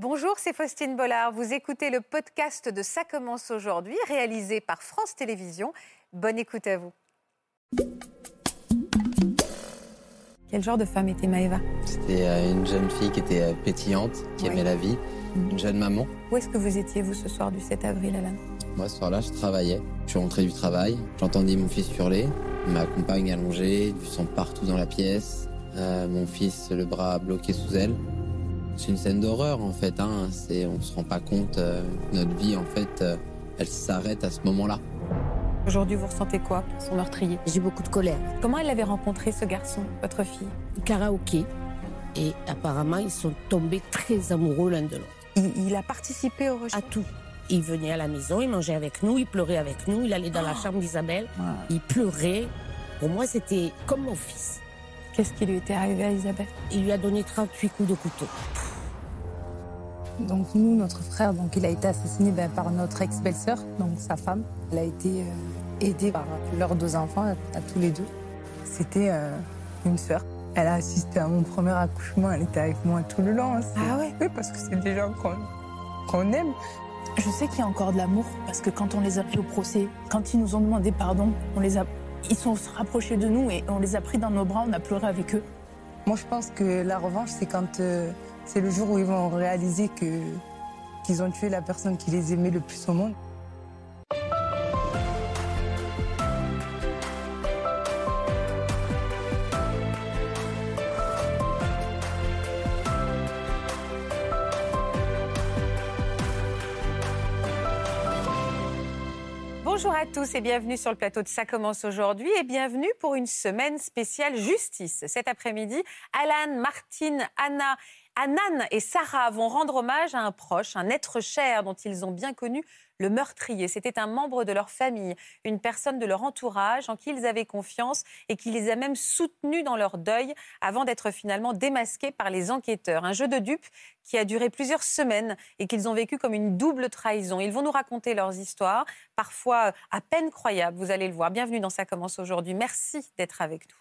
Bonjour, c'est Faustine Bollard. Vous écoutez le podcast de Ça commence aujourd'hui, réalisé par France Télévisions. Bonne écoute à vous. Quel genre de femme était Maëva? C'était euh, une jeune fille qui était euh, pétillante, qui Oui. aimait la vie, Mhm. une jeune maman. Où est-ce que vous étiez, vous, ce soir du 7 avril, Alan Moi, ce soir-là, je travaillais. Je suis rentré du travail, j'entendais mon fils hurler, ma compagne allongée, du sang partout dans la pièce, euh, mon fils le bras bloqué sous elle. C'est une scène d'horreur en fait. Hein. C'est, on se rend pas compte. euh, notre vie en fait, euh, elle s'arrête à ce moment-là. Aujourd'hui, vous ressentez quoi pour son meurtrier? J'ai beaucoup de colère. Comment elle avait rencontré ce garçon, votre fille? Karaoké. Et apparemment, ils sont tombés très amoureux l'un de l'autre. il, il a participé au rejet À tout. Il venait à la maison, il mangeait avec nous, il pleurait avec nous, il allait dans la chambre d'Isabelle, il pleurait. Pour moi, c'était comme mon fils. Qu'est-ce qui lui était arrivé à Isabelle? Il lui a donné 38 coups de couteau. Donc nous, notre frère, donc il a été assassiné ben, par notre ex-belle-sœur, donc sa femme. Elle a été euh, aidée par leurs deux enfants, à, à tous les deux. C'était euh, une sœur. Elle a assisté à mon premier accouchement, elle était avec moi tout le long. Ah ouais? Oui, parce que c'est des gens qu'on qu'on aime. Je sais qu'il y a encore de l'amour parce que quand on les a pris au procès, quand ils nous ont demandé pardon, on les a, ils sont rapprochés de nous et on les a pris dans nos bras, on a pleuré avec eux. Moi, je pense que la revanche, c'est quand euh, c'est le jour où ils vont réaliser qu'ils ont tué la personne qui les aimait le plus au monde. Bonjour à tous et bienvenue sur le plateau de Ça commence aujourd'hui et bienvenue pour une semaine spéciale justice. Cet après-midi, Alan, Martine, Anna, Anan et Sarah vont rendre hommage à un proche, un être cher dont ils ont bien connu le meurtrier. C'était un membre de leur famille, une personne de leur entourage en qui ils avaient confiance et qui les a même soutenus dans leur deuil avant d'être finalement démasqués par les enquêteurs. Un jeu de dupes qui a duré plusieurs semaines et qu'ils ont vécu comme une double trahison. Ils vont nous raconter leurs histoires, parfois à peine croyables, vous allez le voir. Bienvenue dans Ça commence aujourd'hui. Merci d'être avec nous.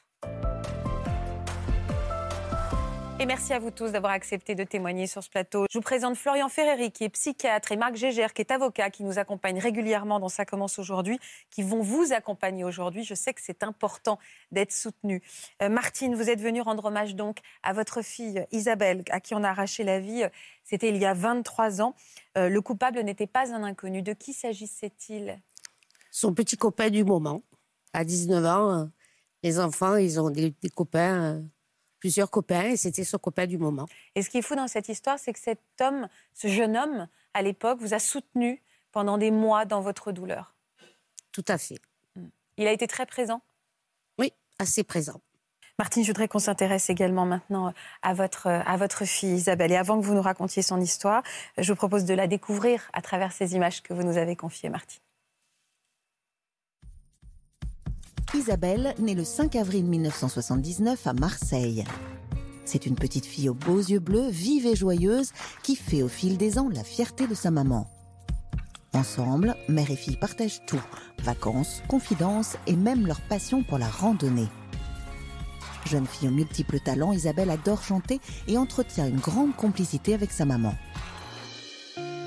Et merci à vous tous d'avoir accepté de témoigner sur ce plateau. Je vous présente Florian Ferreri, qui est psychiatre, et Marc Gégère, qui est avocat, qui nous accompagne régulièrement dans Ça commence aujourd'hui, qui vont vous accompagner aujourd'hui. Je sais que c'est important d'être soutenu. Euh, Martine, vous êtes venue rendre hommage donc à votre fille Isabelle, à qui on a arraché la vie. C'était il y a 23 ans. Euh, le coupable n'était pas un inconnu. De qui s'agissait-il? Son petit copain du moment, à 19 ans, euh, les enfants, ils ont des, copains, euh, plusieurs copains, et c'était son copain du moment. Et ce qui est fou dans cette histoire, c'est que cet homme, ce jeune homme, à l'époque, vous a soutenu pendant des mois dans votre douleur. Tout à fait. Il a été très présent? Oui, assez présent. Martine, je voudrais qu'on s'intéresse également maintenant à votre, à votre fille Isabelle. Et avant que vous nous racontiez son histoire, je vous propose de la découvrir à travers ces images que vous nous avez confiées, Martine. Isabelle naît le 5 avril 1979 à Marseille. C'est une petite fille aux beaux yeux bleus, vive et joyeuse, qui fait au fil des ans la fierté de sa maman. Ensemble, mère et fille partagent tout, vacances, confidences et même leur passion pour la randonnée. Jeune fille aux multiples talents, Isabelle adore chanter et entretient une grande complicité avec sa maman.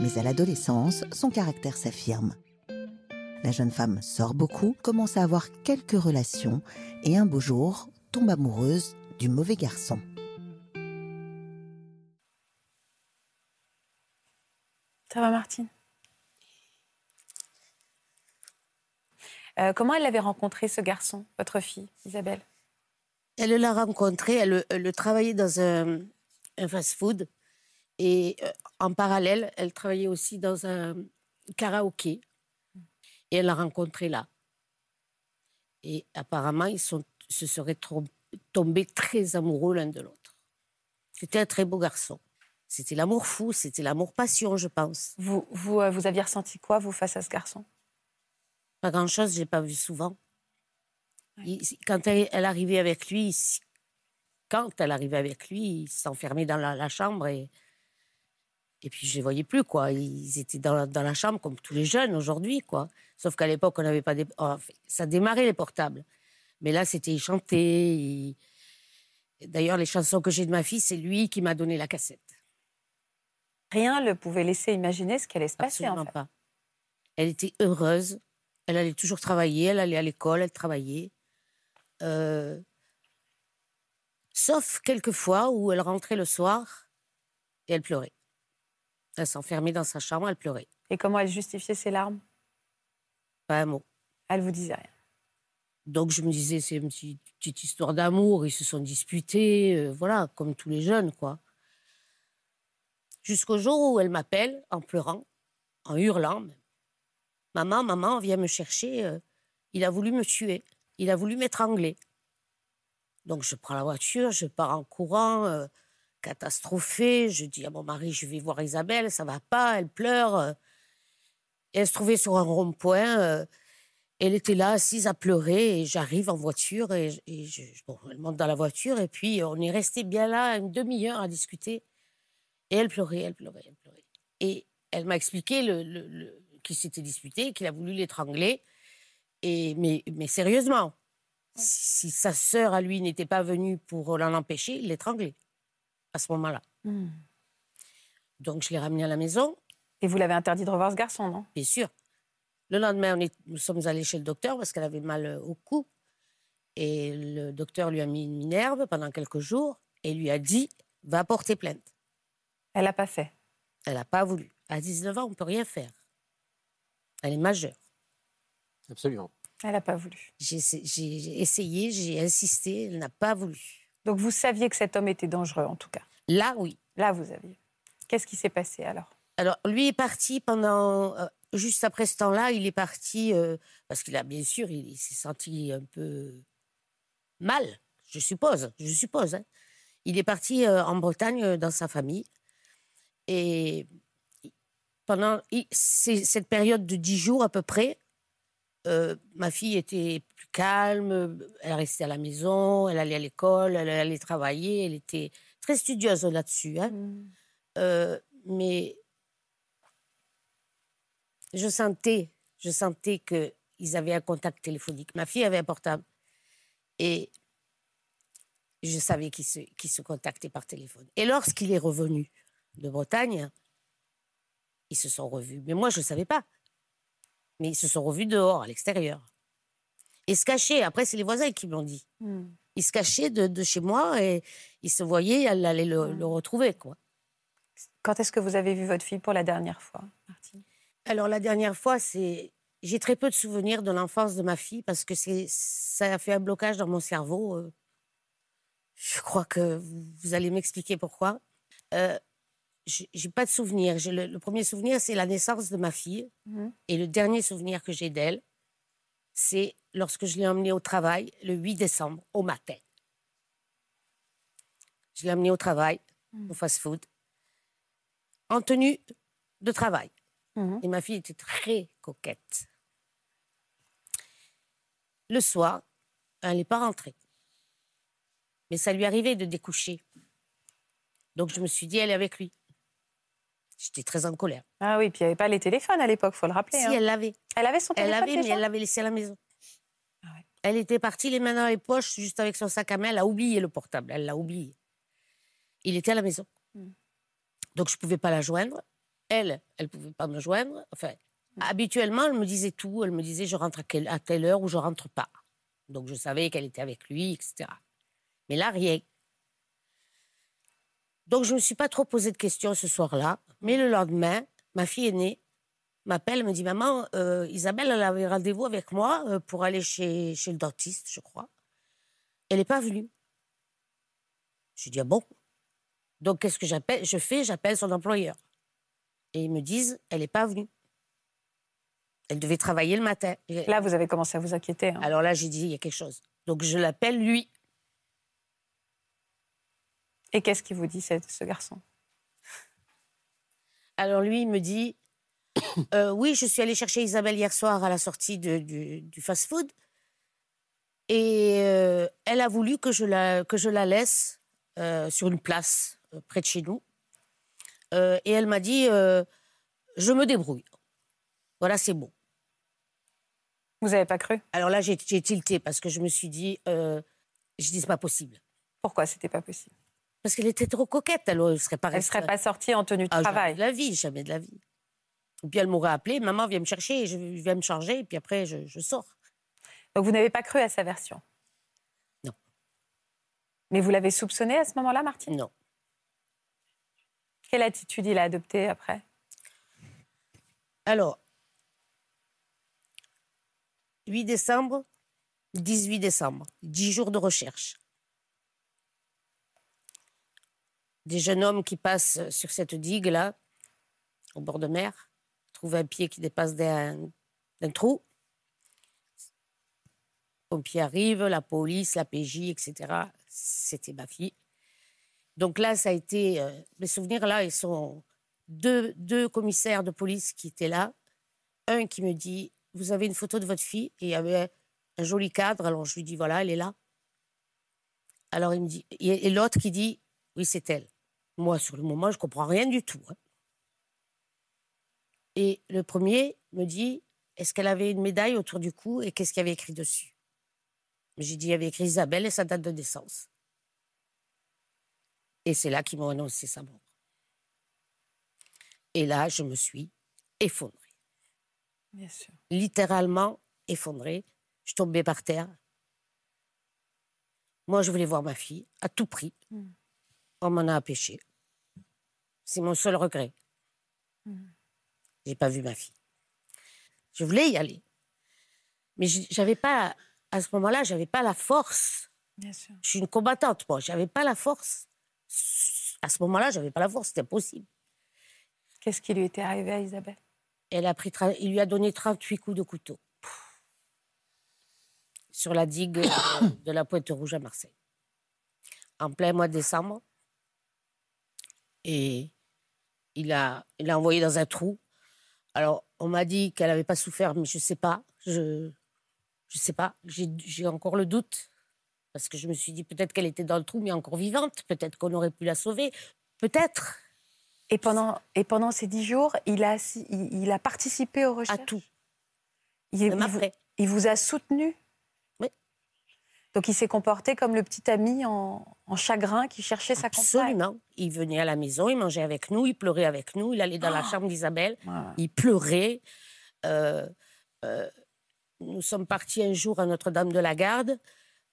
Mais à l'adolescence, son caractère s'affirme. La jeune femme sort beaucoup, commence à avoir quelques relations et un beau jour tombe amoureuse du mauvais garçon. Ça va, Martine? Euh, Comment elle avait rencontré ce garçon, votre fille, Isabelle? Elle l'a rencontré, elle, elle travaillait dans un, un fast-food. Et euh, en parallèle, elle travaillait aussi dans un karaoké. Et elle l'a rencontré là. Et apparemment, ils sont, se seraient tombés très amoureux l'un de l'autre. C'était un très beau garçon. C'était l'amour fou, c'était l'amour passion, je pense. vous, vous, euh, vous aviez ressenti quoi, vous, face à ce garçon? Pas grand-chose, j'ai pas vu souvent. Ouais. Il- quand elle, elle arrivait avec lui, quand elle arrivait avec lui, il s'enfermait dans la, la chambre et, et puis je les voyais plus, quoi. Ils étaient dans la, dans la chambre comme tous les jeunes aujourd'hui, quoi. Sauf qu'à l'époque, on n'avait pas des... enfin, ça démarrait les portables. Mais là, c'était il chantait. il- D'ailleurs, les chansons que j'ai de ma fille, c'est lui qui m'a donné la cassette. Rien ne pouvait laisser imaginer ce qui allait se passer. Absolument En fait. pas. Elle était heureuse. Elle allait toujours travailler. Elle allait à l'école. Elle travaillait. Euh, Sauf quelques fois où elle rentrait le soir et elle pleurait. Elle s'enfermait dans sa chambre. Elle pleurait. Et comment elle justifiait ses larmes? Pas un mot. Elle vous disait rien. Donc je me disais, c'est une petite, petite histoire d'amour. Ils se sont disputés. euh, voilà, comme tous les jeunes, quoi. Jusqu'au jour où elle m'appelle en pleurant, en hurlant. même. Maman, maman, viens me chercher. euh, il a voulu me tuer. Il a voulu m'étrangler. Donc je prends la voiture, je pars en courant, euh, catastrophée. Je dis à mon mari, je vais voir Isabelle, ça va pas, elle pleure. Et elle se trouvait sur un rond-point. euh, elle était là, assise à pleurer, et j'arrive en voiture, et, et je, bon, elle monte dans la voiture, et puis on est resté bien là une demi-heure à discuter. Et elle pleurait, elle pleurait, elle pleurait. Et elle m'a expliqué le, le, le- qu'il s'était disputé, qu'il a voulu l'étrangler. Et, mais, mais sérieusement, si, si sa sœur à lui n'était pas venue pour l'en empêcher, il l'étranglait à ce moment-là. Donc je l'ai ramené à la maison, Et vous l'avez interdit de revoir ce garçon, non? Bien sûr. Le lendemain, on est- nous sommes allés chez le docteur parce qu'elle avait mal au cou. Et le docteur lui a mis une minerve pendant quelques jours et lui a dit va porter plainte. Elle n'a pas fait. Elle n'a pas voulu. À 19 ans, on ne peut rien faire. Elle est majeure. Absolument. Elle n'a pas voulu. J'ai essayé, j'ai insisté, elle n'a pas voulu. Donc vous saviez que cet homme était dangereux, en tout cas. Là, oui. Là, vous aviez. Qu'est-ce qui s'est passé alors? Alors, lui est parti pendant. euh, juste après ce temps-là, il est parti. euh, parce qu'il a, bien sûr, il, il s'est senti un peu mal, je suppose. Je suppose. hein. Il est parti euh, en Bretagne dans sa famille. Et pendant il- cette période de dix jours à peu près, euh, ma fille était plus calme. Elle restait à la maison, elle allait à l'école, elle allait travailler. Elle était très studieuse là-dessus. hein. Euh, mais je sentais, je sentais qu'ils avaient un contact téléphonique. Ma fille avait un portable. Et je savais qu'ils se, qu'ils se contactaient par téléphone. Et lorsqu'il est revenu de Bretagne, ils se sont revus. Mais moi, je ne savais pas. Mais ils se sont revus dehors, à l'extérieur. Et se cachaient. Après, c'est les voisins qui m'ont dit. Ils se cachaient de, de chez moi et ils se voyaient, elle allait le, le retrouver, quoi. Quand est-ce que vous avez vu votre fille pour la dernière fois, Martine? Alors la dernière fois, c'est j'ai très peu de souvenirs de l'enfance de ma fille parce que ça a fait un blocage dans mon cerveau. euh. Je crois que vous, vous allez m'expliquer pourquoi. Euh, j'ai pas de souvenirs. J'ai Le, le premier souvenir, c'est la naissance de ma fille, Mhm. et le dernier souvenir que j'ai d'elle, c'est lorsque je l'ai emmenée au travail le 8 décembre au matin. Je l'ai emmenée au travail, au fast-food, en tenue de travail. Mhm. Et ma fille était très coquette. Le soir, elle n'est pas rentrée. Mais ça lui arrivait de découcher. Donc je me suis dit, elle est avec lui. J'étais très en colère. Ah oui, puis il n'y avait pas les téléphones à l'époque, faut le rappeler. Si, hein. elle l'avait. Elle avait son Elle téléphone l'avait, mais elle l'avait laissé à la maison. Ah ouais. Elle était partie les mains dans les poches, juste avec son sac à main. Elle a oublié le portable. Elle l'a oublié. Il était à la maison. Hmm. Donc je ne pouvais pas la joindre. Elle, elle ne pouvait pas me joindre. Enfin, habituellement, elle me disait tout. Elle me disait je rentre à, quelle- à telle heure ou je rentre pas. Donc je savais qu'elle était avec lui, etc. Mais là, rien. Donc je ne me suis pas trop posé de questions ce soir-là. Mais le lendemain, ma fille aînée m'appelle, me dit Maman, euh, Isabelle, elle avait rendez-vous avec moi euh, pour aller chez, chez le dentiste, je crois. Elle n'est pas venue. Je dis Ah bon? Donc qu'est-ce que j'appelle Je fais, j'appelle son employeur. Et ils me disent Elle n'est pas venue. Elle devait travailler le matin. Là, vous avez commencé à vous inquiéter. hein. Alors là, j'ai dit Il y a quelque chose. Donc je l'appelle lui. Et qu'est-ce qu'il vous dit, ce, ce garçon? Alors lui, il me dit Euh, Oui, je suis allée chercher Isabelle hier soir à la sortie de- du, du fast-food. Et euh, elle a voulu que je la, que je la laisse euh, sur une place près de chez nous. Et elle m'a dit Je me débrouille. Voilà, c'est bon. Vous n'avez pas cru? Alors là, j'ai tilté parce que je me suis dit Je dis, c'est pas possible. Pourquoi c'était pas possible? Parce qu'elle était trop coquette, elle ne serait pas Elle serait pas sortie en tenue de Ah, travail. Jamais de la vie, jamais de la vie. Et puis elle m'aurait appelé, maman, viens me chercher, je viens me changer, et puis après, je, je sors. Donc vous n'avez pas cru à sa version? Non. Mais vous l'avez soupçonné à ce moment-là, Martine? Non. Quelle attitude il a adoptée après? Alors, 8 décembre, 18 décembre, 10 jours de recherche. Des jeunes hommes qui passent sur cette digue-là, au bord de mer, trouvent un pied qui dépasse d'un trou. Pompiers arrivent, la police, la PJ, etc. C'était ma fille. Donc là, ça a été. euh, mes souvenirs, là, ils sont deux, deux commissaires de police qui étaient là. Un qui me dit Vous avez une photo de votre fille Et il y avait un joli cadre. Alors je lui dis Voilà, elle est là. Alors il me dit. Et l'autre qui dit Oui, c'est elle. Moi, sur le moment, je comprends rien du tout. hein. Et le premier me dit Est-ce qu'elle avait une médaille autour du cou et qu'est-ce qu'il y avait écrit dessus? J'ai dit Il y avait écrit Isabelle et sa date de naissance. Et c'est là qu'ils m'ont annoncé sa mort. Et là, je me suis effondrée. Bien sûr. Littéralement effondrée. Je tombais par terre. Moi, je voulais voir ma fille à tout prix. Mm. On m'en a empêché. C'est mon seul regret. Mm. J'ai pas vu ma fille. Je voulais y aller. Mais j'avais pas, à ce moment-là, j'avais pas la force. Bien sûr. Je suis une combattante, moi. J'avais pas la force. À ce moment-là, j'avais pas la force. C'était impossible. Qu'est-ce qui lui était arrivé à Isabelle? Elle a pris, il lui a donné 38 coups de couteau sur la digue euh, de la Pointe Rouge à Marseille, en plein mois de décembre. Et il il l'a envoyé dans un trou. Alors, on m'a dit qu'elle n'avait pas souffert, mais je ne sais pas. Je je sais pas. J'ai encore le doute. Parce que je me suis dit peut-être qu'elle était dans le trou, mais encore vivante. Peut-être qu'on aurait pu la sauver. Peut-être. et pendant, et pendant ces dix jours, il a, il, il a participé aux recherches? À tout. Il, il vous, il vous a soutenu? Donc il s'est comporté comme le petit ami en, en chagrin qui cherchait sa compagne. Absolument. Il venait à la maison, il mangeait avec nous, il pleurait avec nous, il allait dans la Oh. chambre d'Isabelle, Ouais. il pleurait. Euh, euh, nous sommes partis un jour à Notre-Dame de la Garde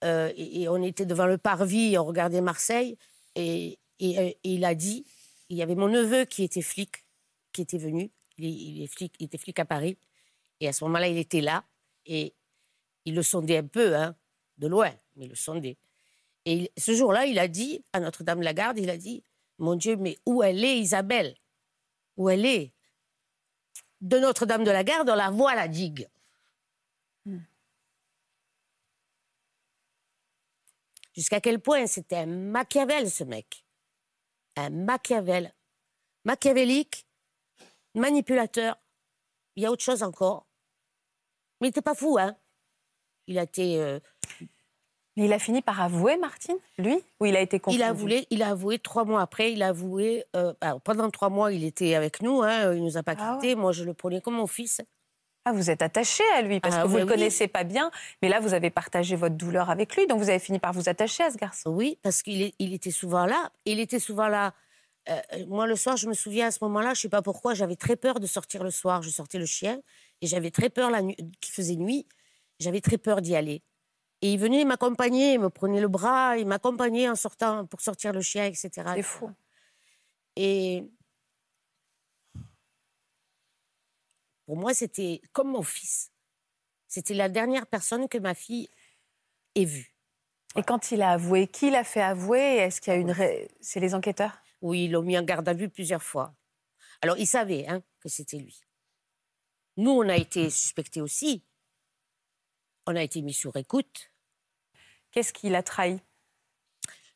euh, et, et on était devant le parvis, on regardait Marseille et, et, et il a dit, il y avait mon neveu qui était flic, qui était venu, il est flic, il était flic à Paris et à ce moment-là il était là et il le sondait un peu, hein, de loin, mais le sondait. Et il- ce jour-là, il a dit à Notre-Dame-la-Garde, il a dit, mon Dieu, mais où elle est, Isabelle? Où elle est De Notre-Dame-de-la-Garde, on la voit, la digue. Hmm. Jusqu'à quel point c'était un Machiavel, ce mec. Un Machiavel. Machiavélique, manipulateur. Il y a autre chose encore. Mais il n'était pas fou, hein Il a été... euh, Mais il a fini par avouer, Martine, lui Ou il a été confondu Il a, avoué, il a avoué trois mois après, il a avoué. euh, alors, pendant trois mois, il était avec nous, hein, il nous a pas Ah quittés. Moi, je le prenais comme mon fils. Ah, vous êtes attaché à lui parce Ah, que vous oui, ne le oui. connaissez pas bien, mais là, vous avez partagé votre douleur avec lui, donc vous avez fini par vous attacher à ce garçon. Oui, parce qu'il il était souvent là. Il était souvent là. Euh, moi, le soir, je me souviens à ce moment-là, je sais pas pourquoi, j'avais très peur de sortir le soir. Je sortais le chien et j'avais très peur la nuit, qu'il faisait nuit. J'avais très peur d'y aller. Et il venait m'accompagner, il me prenait le bras, il m'accompagnait en sortant pour sortir le chien, etc. C'est fou. Et pour moi, c'était comme mon fils. C'était la dernière personne que ma fille ait vue. Et quand il a avoué, qui l'a fait avouer? Est-ce qu'il y a une. C'est les enquêteurs? Oui, ils l'ont mis en garde à vue plusieurs fois. Alors, ils savaient hein, que c'était lui. Nous, on a été suspectés aussi. On a été mis sur écoute. Qu'est-ce qui l'a trahi?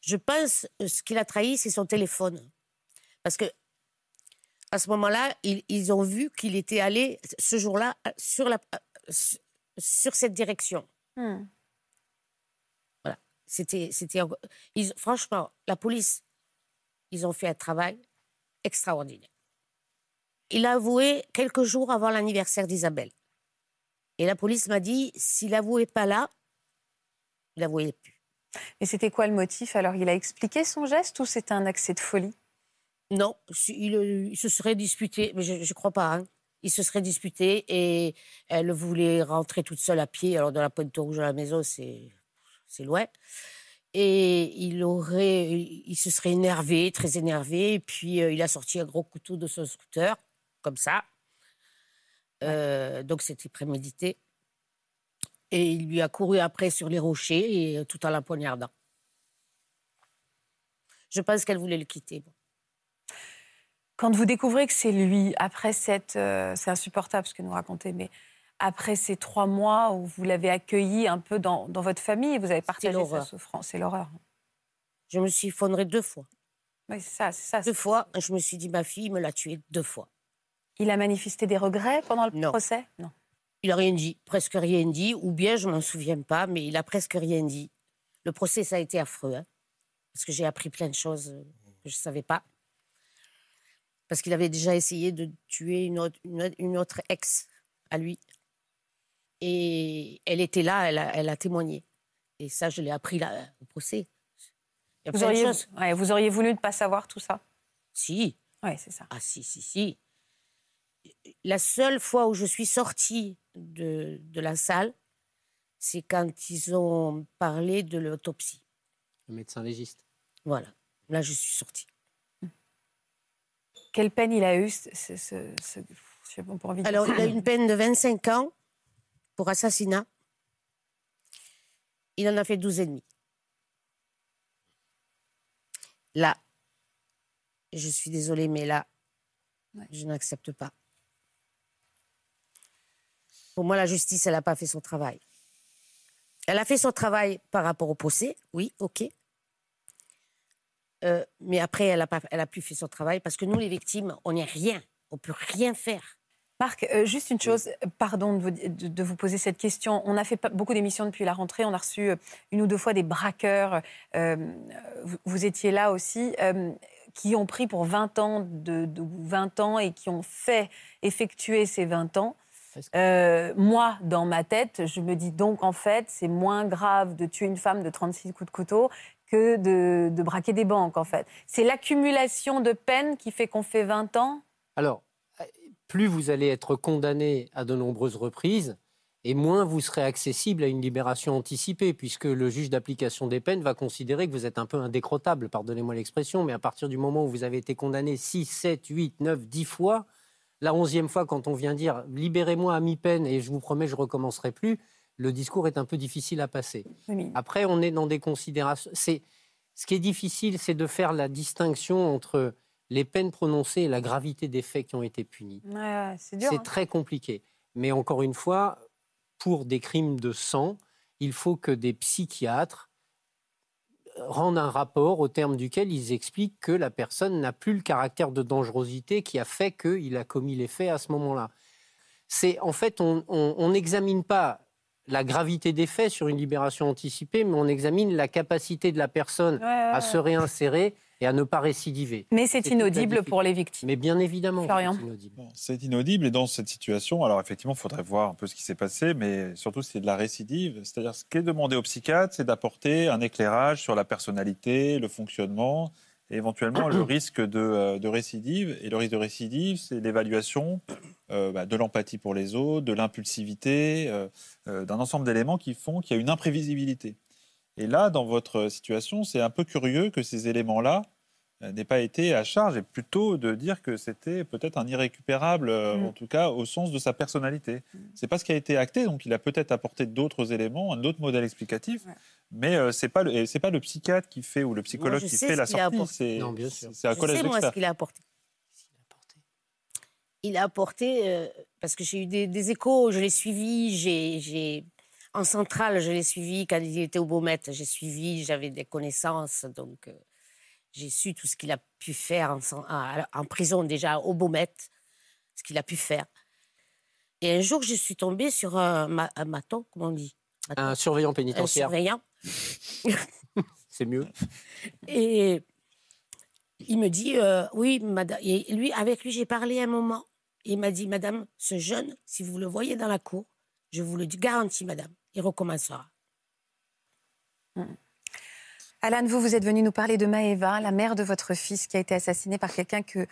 Je pense que ce qu'il a trahi, c'est son téléphone. Parce que à ce moment-là, ils, ils ont vu qu'il était allé ce jour-là sur, la, sur cette direction. Hmm. C'était, c'était, ils- franchement, la police, ils ont fait un travail extraordinaire. Il a avoué quelques jours avant l'anniversaire d'Isabelle. Et la police m'a dit, s'il avouait pas là, il avouait plus. Et c'était quoi le motif? Alors, il a expliqué son geste ou c'était un accès de folie? Non, il, il, se serait disputé, mais je ne crois pas. Hein. Il se serait disputé et elle voulait rentrer toute seule à pied. Alors, dans la Pointe Rouge à la maison, c'est loin. Et il aurait, il se serait énervé, très énervé. Et puis, euh, il a sorti un gros couteau de son scooter, comme ça. Euh, donc, c'était prémédité. Et il lui a couru après sur les rochers, et, tout en la poignardant. Je pense qu'elle voulait le quitter. Quand vous découvrez que c'est lui, après cette... Euh, c'est insupportable ce que nous racontez, mais après ces trois mois où vous l'avez accueilli un peu dans, votre famille, vous avez partagé sa souffrance, c'est l'horreur. Je me suis effondrée deux fois. Oui, c'est ça, c'est ça. Deux fois, je me suis dit, ma fille me l'a tué deux fois. Il a manifesté des regrets pendant le procès? Non. Il n'a rien dit, presque rien dit, ou bien je m'en souviens pas, mais il a presque rien dit. Le procès, ça a été affreux, hein, parce que j'ai appris plein de choses euh, que je ne savais pas. Parce qu'il avait déjà essayé de tuer une autre, une autre ex à lui. Et elle était là, elle a, témoigné. Et ça, je l'ai appris là, au procès. Vous auriez, vous auriez, voulu ne pas savoir tout ça? Si. Oui, c'est ça. Ah si, si, si. La seule fois où je suis sortie de, de la salle, c'est quand ils ont parlé de l'autopsie. Le médecin légiste. Voilà. Là, je suis sortie. Quelle peine il a eu ce, Alors, il a une peine de 25 ans pour assassinat. Il en a fait 12 et demi. Là, je suis désolée, mais là, je n'accepte pas. Pour moi, la justice, elle n'a pas fait son travail. Elle a fait son travail par rapport au procès, oui, ok. Euh, mais après, elle a, pas, elle a plus fait son travail parce que nous, les victimes, on n'est rien. On peut rien faire. Marc, euh, juste une chose, pardon de vous, poser cette question. On a fait beaucoup d'émissions depuis la rentrée, on a reçu euh, une ou deux fois des braqueurs. Euh, vous, étiez là aussi, qui ont pris pour 20 ans, de, 20 ans et qui ont fait effectuer ces 20 ans. Moi, dans ma tête, je me dis donc en fait, c'est moins grave de tuer une femme de 36 coups de couteau que de, de braquer des banques, en fait. C'est l'accumulation de peines qui fait qu'on fait 20 ans Alors, plus vous allez être condamné à de nombreuses reprises, et moins vous serez accessible à une libération anticipée, puisque le juge d'application des peines va considérer que vous êtes un peu indécrottable, pardonnez-moi l'expression, mais à partir du moment où vous avez été condamné 6, 7, 8, 9, 10 fois, la onzième fois, quand on vient dire libérez-moi à mi-peine et je vous promets je recommencerai plus, le discours est un peu difficile à passer. Après, on est dans des considérations. C'est ce qui est difficile, c'est de faire la distinction entre les peines prononcées et la gravité des faits qui ont été punis. c'est hein. très compliqué. Mais encore une fois, pour des crimes de sang, il faut que des psychiatres rendent un rapport au terme duquel ils expliquent que la personne n'a plus le caractère de dangerosité qui a fait qu'il a commis les faits à ce moment-là. C'est en fait, on n'examine pas la gravité des faits sur une libération anticipée, mais on examine la capacité de la personne à se réinsérer et à ne pas récidiver. Mais c'est inaudible pour les victimes. Mais bien évidemment, c'est inaudible. C'est inaudible et dans cette situation, alors effectivement, il faudrait voir un peu ce qui s'est passé, mais surtout c'est de la récidive. C'est-à-dire ce qui est demandé au psychiatre, c'est d'apporter un éclairage sur la personnalité, le fonctionnement et éventuellement le risque de, euh, de, récidive. Et le risque de récidive, c'est l'évaluation euh, bah, de l'empathie pour les autres, de l'impulsivité, euh, d'un ensemble d'éléments qui font qu'il y a une imprévisibilité. Et là, dans votre situation, c'est un peu curieux que ces éléments-là euh, n'aient pas été à charge et plutôt de dire que c'était peut-être un irrécupérable, euh, mm. en tout cas au sens de sa personnalité. Mm. C'est pas ce qui a été acté, donc il a peut-être apporté d'autres éléments, un autre modèle explicatif, mais euh, c'est pas le c'est pas le psychiatre qui fait ou le psychologue qui fait la sortie, c'est un collège moi ce qu'il a apporté. Il a apporté parce que j'ai eu des, des, échos, je l'ai suivi, j'ai en centrale, je l'ai suivi quand il était au Beaumet. J'ai suivi, j'avais des connaissances, donc euh, j'ai su tout ce qu'il a pu faire en, en, prison déjà au Beaumet, ce qu'il a pu faire. Et un jour, je suis tombée sur un, maton, comment on dit? Un surveillant pénitentiaire. Un surveillant. C'est mieux. Et il me dit, euh, oui, madame. Et lui, avec lui, j'ai parlé un moment. Il m'a dit, madame, ce jeune, si vous le voyez dans la cour, je vous le garantis, madame, il recommencera. Mm. Alan, vous, vous êtes venu nous parler de Maëva, la mère de votre fils qui a été assassinée par quelqu'un que,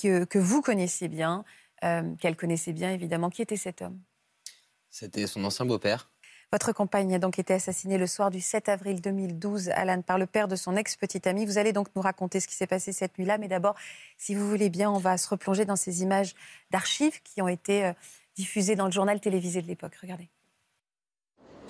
que, que vous connaissiez bien, euh, qu'elle connaissait bien évidemment. Qui était cet homme? C'était son ancien beau-père. Votre compagne a donc été assassinée le soir du 7 avril 2012, Alan, par le père de son ex-petite amie. Vous allez donc nous raconter ce qui s'est passé cette nuit-là. Mais d'abord, si vous voulez bien, on va se replonger dans ces images d'archives qui ont été euh, diffusées dans le journal télévisé de l'époque. Regardez.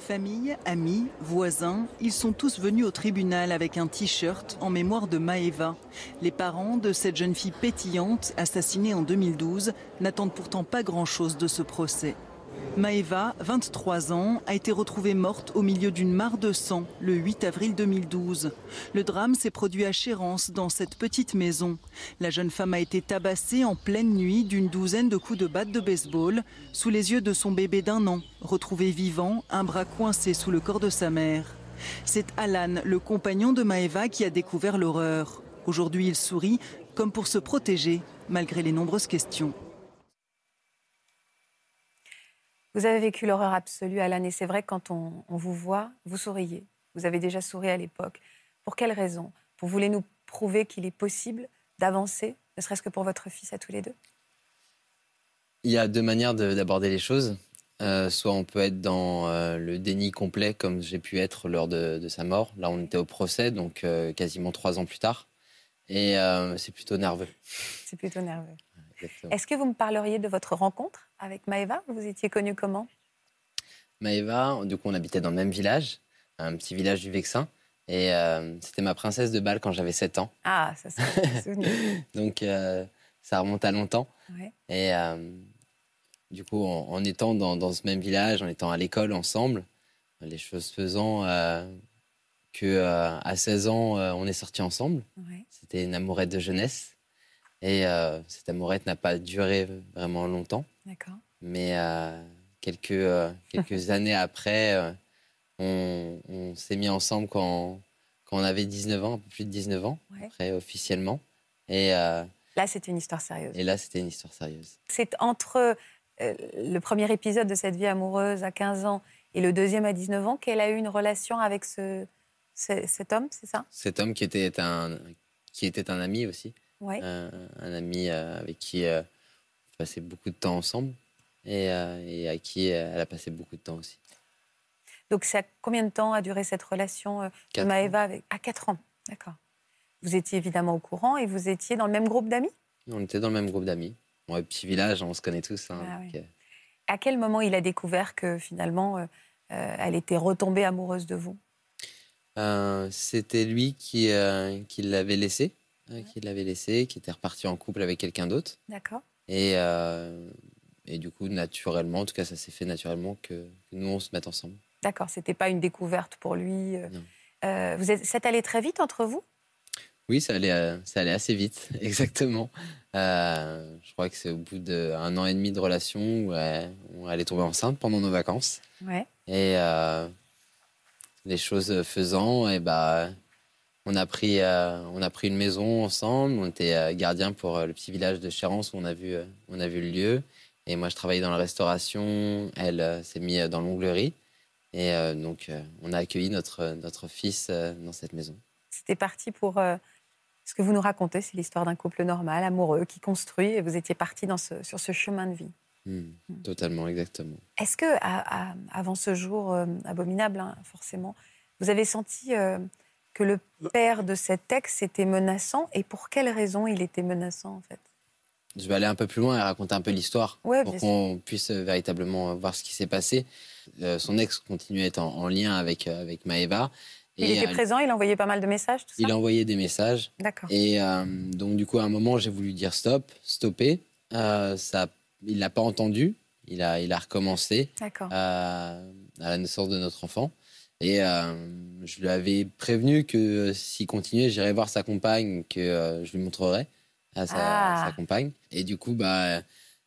Famille, amis, voisins, ils sont tous venus au tribunal avec un t-shirt en mémoire de Maeva. Les parents de cette jeune fille pétillante, assassinée en 2012, n'attendent pourtant pas grand-chose de ce procès. Maeva, 23 ans, a été retrouvée morte au milieu d'une mare de sang le 8 avril 2012. Le drame s'est produit à Chérence, dans cette petite maison. La jeune femme a été tabassée en pleine nuit d'une douzaine de coups de batte de baseball sous les yeux de son bébé d'un an, retrouvé vivant, un bras coincé sous le corps de sa mère. C'est Alan, le compagnon de Maeva, qui a découvert l'horreur. Aujourd'hui, il sourit, comme pour se protéger, malgré les nombreuses questions. Vous avez vécu l'horreur absolue, Alan, et c'est vrai que quand on, on, vous voit, vous souriez. Vous avez déjà souri à l'époque. Pour quelle raison? Vous voulez nous prouver qu'il est possible d'avancer, ne serait-ce que pour votre fils à tous les deux? Il y a deux manières d'aborder les choses. Euh, soit on peut être dans euh, le déni complet, comme j'ai pu être lors de, de, sa mort. Là, on était au procès, donc euh, quasiment trois ans plus tard. Et c'est plutôt nerveux. C'est plutôt nerveux. Est-ce que vous me parleriez de votre rencontre avec Maëva Vous étiez connue comment? Maëva, du coup, on habitait dans le même village, un petit village du Vexin. Et euh, c'était ma princesse de balle quand j'avais 7 ans. Ah, ça c'est souvenir. Donc, euh, ça remonte à longtemps. Ouais. Et euh, du coup, en, en étant dans, dans, ce même village, en étant à l'école ensemble, les choses faisant que à 16 ans, on est sortis ensemble. Ouais. C'était une amourette de jeunesse. Et euh, cette amourette n'a pas duré vraiment longtemps. D'accord. Mais euh, quelques, euh, quelques années après, on, on s'est mis ensemble quand, quand on avait 19 ans, un peu plus de 19 ans, Ouais. après officiellement. Et, Là, c'était une histoire sérieuse. et là, c'était une histoire sérieuse. C'est entre le premier épisode de cette vie amoureuse à 15 ans et le deuxième à 19 ans qu'elle a eu une relation avec ce, ce- cet homme, c'est ça? Cet homme qui était un, qui était un ami aussi, Oui. un, un ami euh, avec qui euh, on passait beaucoup de temps ensemble et, euh, et à qui euh, elle a passé beaucoup de temps aussi. Donc, ça, combien de temps a duré cette relation euh, de Maëva avec... À 4 ans, d'accord. Vous étiez évidemment au courant et vous étiez dans le même groupe d'amis? On était dans le même groupe d'amis. Ouais, petit village, on se connaît tous. hein, Ah donc, euh, À quel moment il a découvert que finalement, euh, euh, elle était retombée amoureuse de vous? Euh, C'était lui qui, euh, qui l'avait laissé, euh, qui l'avait laissé, qui était reparti en couple avec quelqu'un d'autre. D'accord. Et, euh, et du coup, naturellement, en tout cas, ça s'est fait naturellement que, que nous, on se mette ensemble. D'accord, c'était pas une découverte pour lui. euh. Non. Euh, vous êtes, c'est allé très vite entre vous? Oui, ça allait, ça allait assez vite, exactement. Je crois que c'est au bout d'un an et demi de relation où elle est tombée enceinte pendant nos vacances. Ouais. Et les choses faisant, et bah, on, a pris, euh, on a pris une maison ensemble. On était euh, gardien pour euh, le petit village de Chérence où on a vu, on a vu le lieu. Et moi, je travaillais dans la restauration. Elle s'est mise dans l'onglerie. Et euh, donc, euh, on a accueilli notre, notre fils euh, dans cette maison. C'était parti pour. ce que vous nous racontez, c'est l'histoire d'un couple normal, amoureux, qui construit, et vous étiez parti dans ce, sur ce chemin de vie. Hmm, totalement, exactement. Est-ce que, à- à- avant ce jour abominable, hein, forcément, vous avez senti que le père de cet ex était menaçant Et pour quelle raison il était menaçant, en fait? Je vais aller un peu plus loin et raconter un peu l'histoire Ouais, pour qu'on puisse euh, véritablement voir ce qui s'est passé. Euh, son ex continuait à être en, en lien avec, euh, avec Maëva. Il était euh, présent, il envoyait pas mal de messages, tout ça? Il a envoyé des messages. D'accord. Et euh, donc, du coup, à un moment, j'ai voulu dire stop, stopper. Euh, ça, il l'a pas entendu. Il a, il a recommencé à la naissance de notre enfant. Et euh, je lui avais prévenu que euh, s'il continuait, j'irais voir sa compagne, que euh, je lui montrerais à sa, Ah. sa compagne. Et du coup, bah,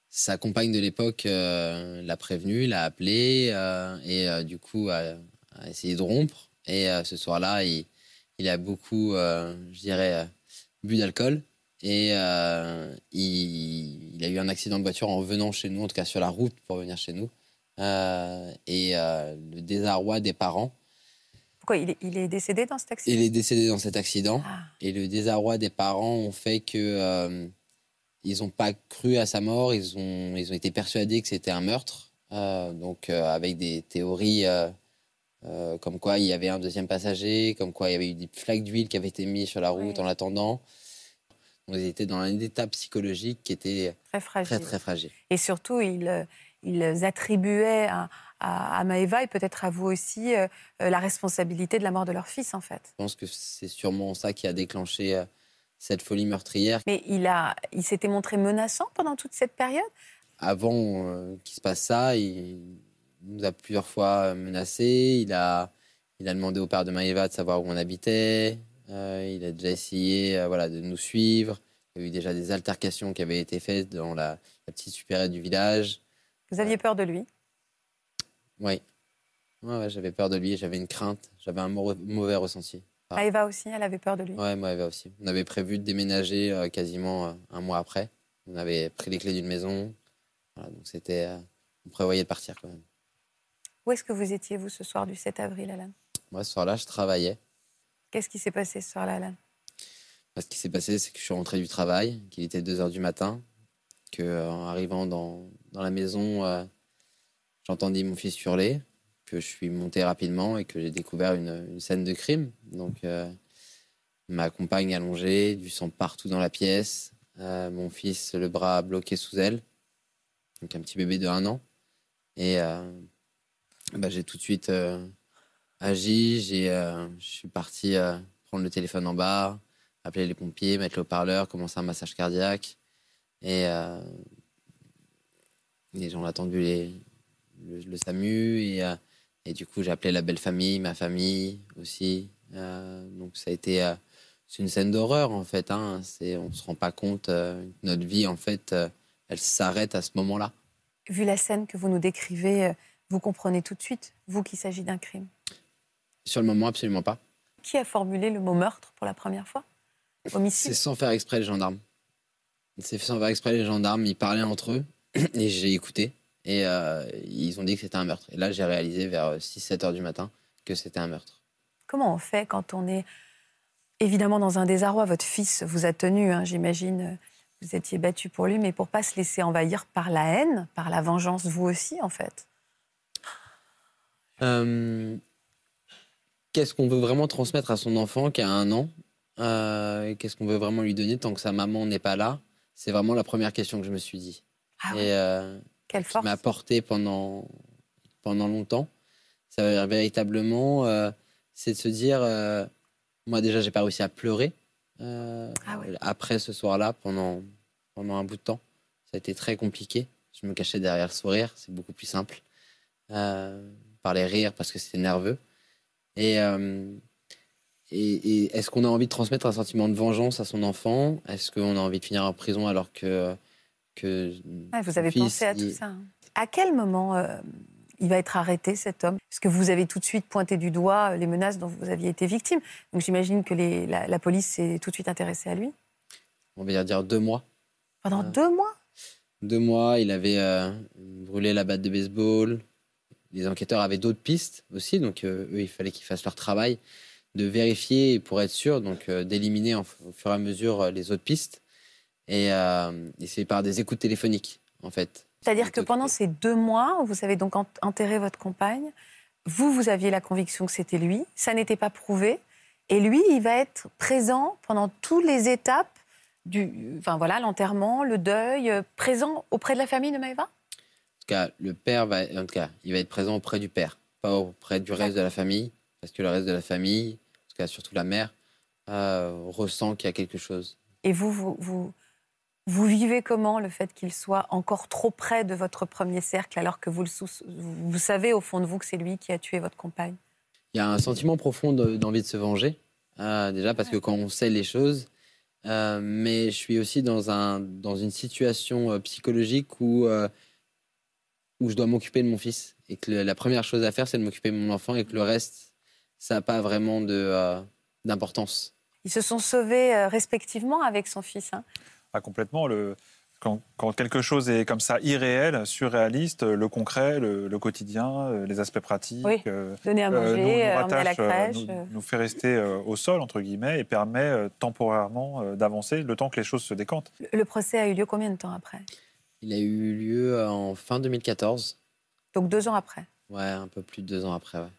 sa compagne de l'époque l'a prévenu, l'a appelé, et du coup, a, a essayé de rompre. Et ce soir-là, il, il a beaucoup, je dirais, bu d'alcool. Et euh, il, il a eu un accident de voiture en venant chez nous, en tout cas sur la route pour venir chez nous. Euh, et euh, le désarroi des parents Pourquoi il est, il est décédé dans cet accident? Il est décédé dans cet accident. Ah. Et le désarroi des parents ont fait que euh, ils n'ont pas cru à sa mort. Ils ont, ils ont été persuadés que c'était un meurtre. Euh, donc euh, avec des théories comme quoi il y avait un deuxième passager, comme quoi il y avait eu des flaques d'huile qui avaient été mises sur la route Ouais. en l'attendant. Donc, ils étaient dans un état psychologique qui était Très fragile. très très fragile. Et surtout, ils, ils attribuaient à, à, à Maëva et peut-être à vous aussi euh, euh, la responsabilité de la mort de leur fils, en fait. Je pense que c'est sûrement ça qui a déclenché euh, cette folie meurtrière. Mais il, a, il s'était montré menaçant pendant toute cette période? Avant euh, qu'il se passe ça, il nous a plusieurs fois menacés. Il a, il a demandé au père de Maëva de savoir où on habitait. Euh, il a déjà essayé euh, voilà, de nous suivre. Il y a eu déjà des altercations qui avaient été faites dans la, la petite supérette du village. Vous aviez peur de lui? Oui. Ouais, ouais, j'avais peur de lui, j'avais une crainte, j'avais un mau- mauvais ressenti. Ah. Maëva aussi, elle avait peur de lui Ouais, Maëva aussi. On avait prévu de déménager euh, quasiment euh, un mois après. On avait pris les clés d'une maison. Voilà, donc c'était, euh, on prévoyait de partir quand même. Où est-ce que vous étiez, vous, ce soir du 7 avril, Alan? Moi, ce soir-là, je travaillais. Qu'est-ce qui s'est passé ce soir-là, Alan? Bah, Ce qui s'est passé, c'est que je suis rentré du travail, qu'il était 2 heures du matin, que euh, en arrivant dans, dans la maison, j'entendis mon fils hurler, que je suis monté rapidement et que j'ai découvert une, scène de crime. Donc, euh, ma compagne allongée, du sang partout dans la pièce, euh, mon fils le bras bloqué sous elle, donc un petit bébé de un an. Et euh, bah, j'ai tout de suite agi, je suis parti prendre le téléphone en bas, appeler les pompiers, mettre le haut-parleur, commencer un massage cardiaque. Et les gens ont attendu les, le, le SAMU. Et, euh, et du coup, j'ai appelé la belle famille, ma famille aussi. Euh, donc ça a été... euh, c'est une scène d'horreur, en fait. Hein. C'est, on ne se rend pas compte. euh, que notre vie, en fait, euh, elle s'arrête à ce moment-là. Vu la scène que vous nous décrivez, euh, vous comprenez tout de suite, vous, qu'il s'agit d'un crime? Sur le moment, absolument pas. Qui a formulé le mot meurtre pour la première fois? C'est Homicide sans faire exprès les gendarmes. C'est sans faire exprès les gendarmes. Ils parlaient entre eux et j'ai écouté. Et euh, ils ont dit que c'était un meurtre. Et là, j'ai réalisé vers 6-7 heures du matin que c'était un meurtre. Comment on fait quand on est évidemment dans un désarroi? Votre fils vous a tenu, hein, j'imagine. Vous étiez battu pour lui, mais pour pas se laisser envahir par la haine, par la vengeance, vous aussi, en fait? Euh, Qu'est-ce qu'on veut vraiment transmettre à son enfant qui a un an? Euh, Qu'est-ce qu'on veut vraiment lui donner tant que sa maman n'est pas là? C'est vraiment la première question que je me suis dit. Ah et ouais, euh, quelle qui force m'a porté pendant, pendant longtemps. Ça veut dire véritablement, euh, c'est de se dire, euh, moi déjà, j'ai pas réussi à pleurer euh, Ah ouais. après ce soir-là pendant, pendant un bout de temps. Ça a été très compliqué. Je me cachais derrière le sourire, c'est beaucoup plus simple. Par les rires parce que c'était nerveux. Et, et, et est-ce qu'on a envie de transmettre un sentiment de vengeance à son enfant? Est-ce qu'on a envie de finir en prison alors que. Que Ouais, vous avez fils, pensé à il- tout ça. hein. À quel moment euh, il va être arrêté, cet homme? Parce que vous avez tout de suite pointé du doigt euh, les menaces dont vous aviez été victime. Donc j'imagine que les- la, la police s'est tout de suite intéressée à lui. On va dire deux mois. Pendant Ouais. deux mois? deux mois, il avait euh, brûlé la batte de baseball. Les enquêteurs avaient d'autres pistes aussi, donc euh, eux, il fallait qu'ils fassent leur travail de vérifier pour être sûr, donc euh, d'éliminer au fur et à mesure euh, les autres pistes. Et, euh, et c'est par des écoutes téléphoniques, en fait. C'est-à-dire que pendant occupé. ces deux mois, où vous avez donc ent- enterré votre compagne, vous, vous aviez la conviction que c'était lui, ça n'était pas prouvé, et lui, il va être présent pendant toutes les étapes du, enfin voilà, l'enterrement, le deuil, euh, présent auprès de la famille de Maëva En tout cas, le père va, en tout cas, il va être présent auprès du père, pas auprès du reste de la famille, parce que le reste de la famille, en tout cas surtout la mère, euh, ressent qu'il y a quelque chose. Et vous, vous, vous, vous vivez comment le fait qu'il soit encore trop près de votre premier cercle, alors que vous, le vous savez au fond de vous que c'est lui qui a tué votre compagne? Il y a un sentiment profond de- d'envie de se venger, euh, déjà parce que quand on sait les choses, euh, mais je suis aussi dans, un, dans une situation euh, psychologique où, où je dois m'occuper de mon fils et que le- la première chose à faire, c'est de m'occuper de mon enfant et que le reste, ça n'a pas vraiment d'importance. Ils se sont sauvés respectivement avec son fils. hein? Complètement. Le, quand, quand quelque chose est comme ça irréel, surréaliste, le concret, le, le quotidien, euh, les aspects pratiques, Oui. euh, Donner à euh, manger, nous, nous à la crèche. nous, nous fait rester euh, au sol, entre guillemets, et permet euh, temporairement euh, d'avancer le temps que les choses se décantent. Le procès a eu lieu combien de temps après? Il a eu lieu en fin 2014. Donc deux ans après. Ouais, un peu plus de deux ans après. Ouais.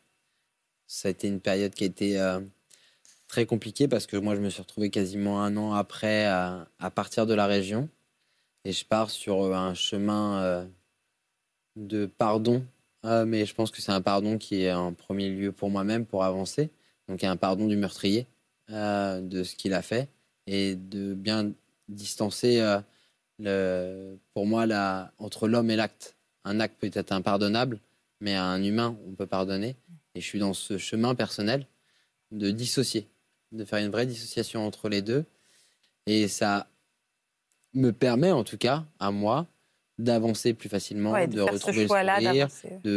Ça a été une période qui a été euh, très compliquée parce que moi, je me suis retrouvé quasiment un an après à, partir de la région. Et je pars sur euh, un chemin euh, de pardon. Euh, mais je pense que c'est un pardon qui est en premier lieu pour moi-même, pour avancer. Donc, un pardon du meurtrier euh, de ce qu'il a fait et de bien distancer, pour moi, la, entre l'homme et l'acte. Un acte peut être impardonnable, mais à un humain, on peut pardonner. Et je suis dans ce chemin personnel de dissocier, de faire une vraie dissociation entre les deux. Et ça me permet, en tout cas, à moi, d'avancer plus facilement, Ouais, de, de retrouver le sourire,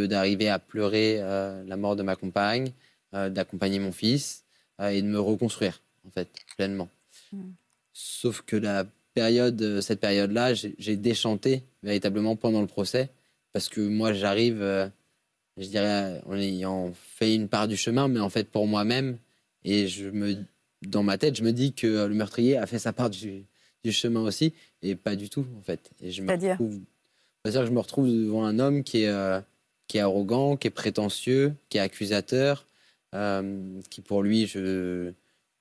d'arriver à pleurer euh, la mort de ma compagne, euh, d'accompagner mon fils euh, et de me reconstruire, en fait, pleinement. Mm. Sauf que la période, cette période-là, j'ai j'ai déchanté véritablement pendant le procès, parce que moi, j'arrive, je dirais, en ayant fait une part du chemin, mais en fait pour moi-même, et je me, dans ma tête, je me dis que euh, le meurtrier a fait sa part du, du chemin aussi, et pas du tout, en fait. Et je me retrouve, que je me retrouve devant un homme qui est, euh, qui est arrogant, qui est prétentieux, qui est accusateur, euh, qui pour lui, je,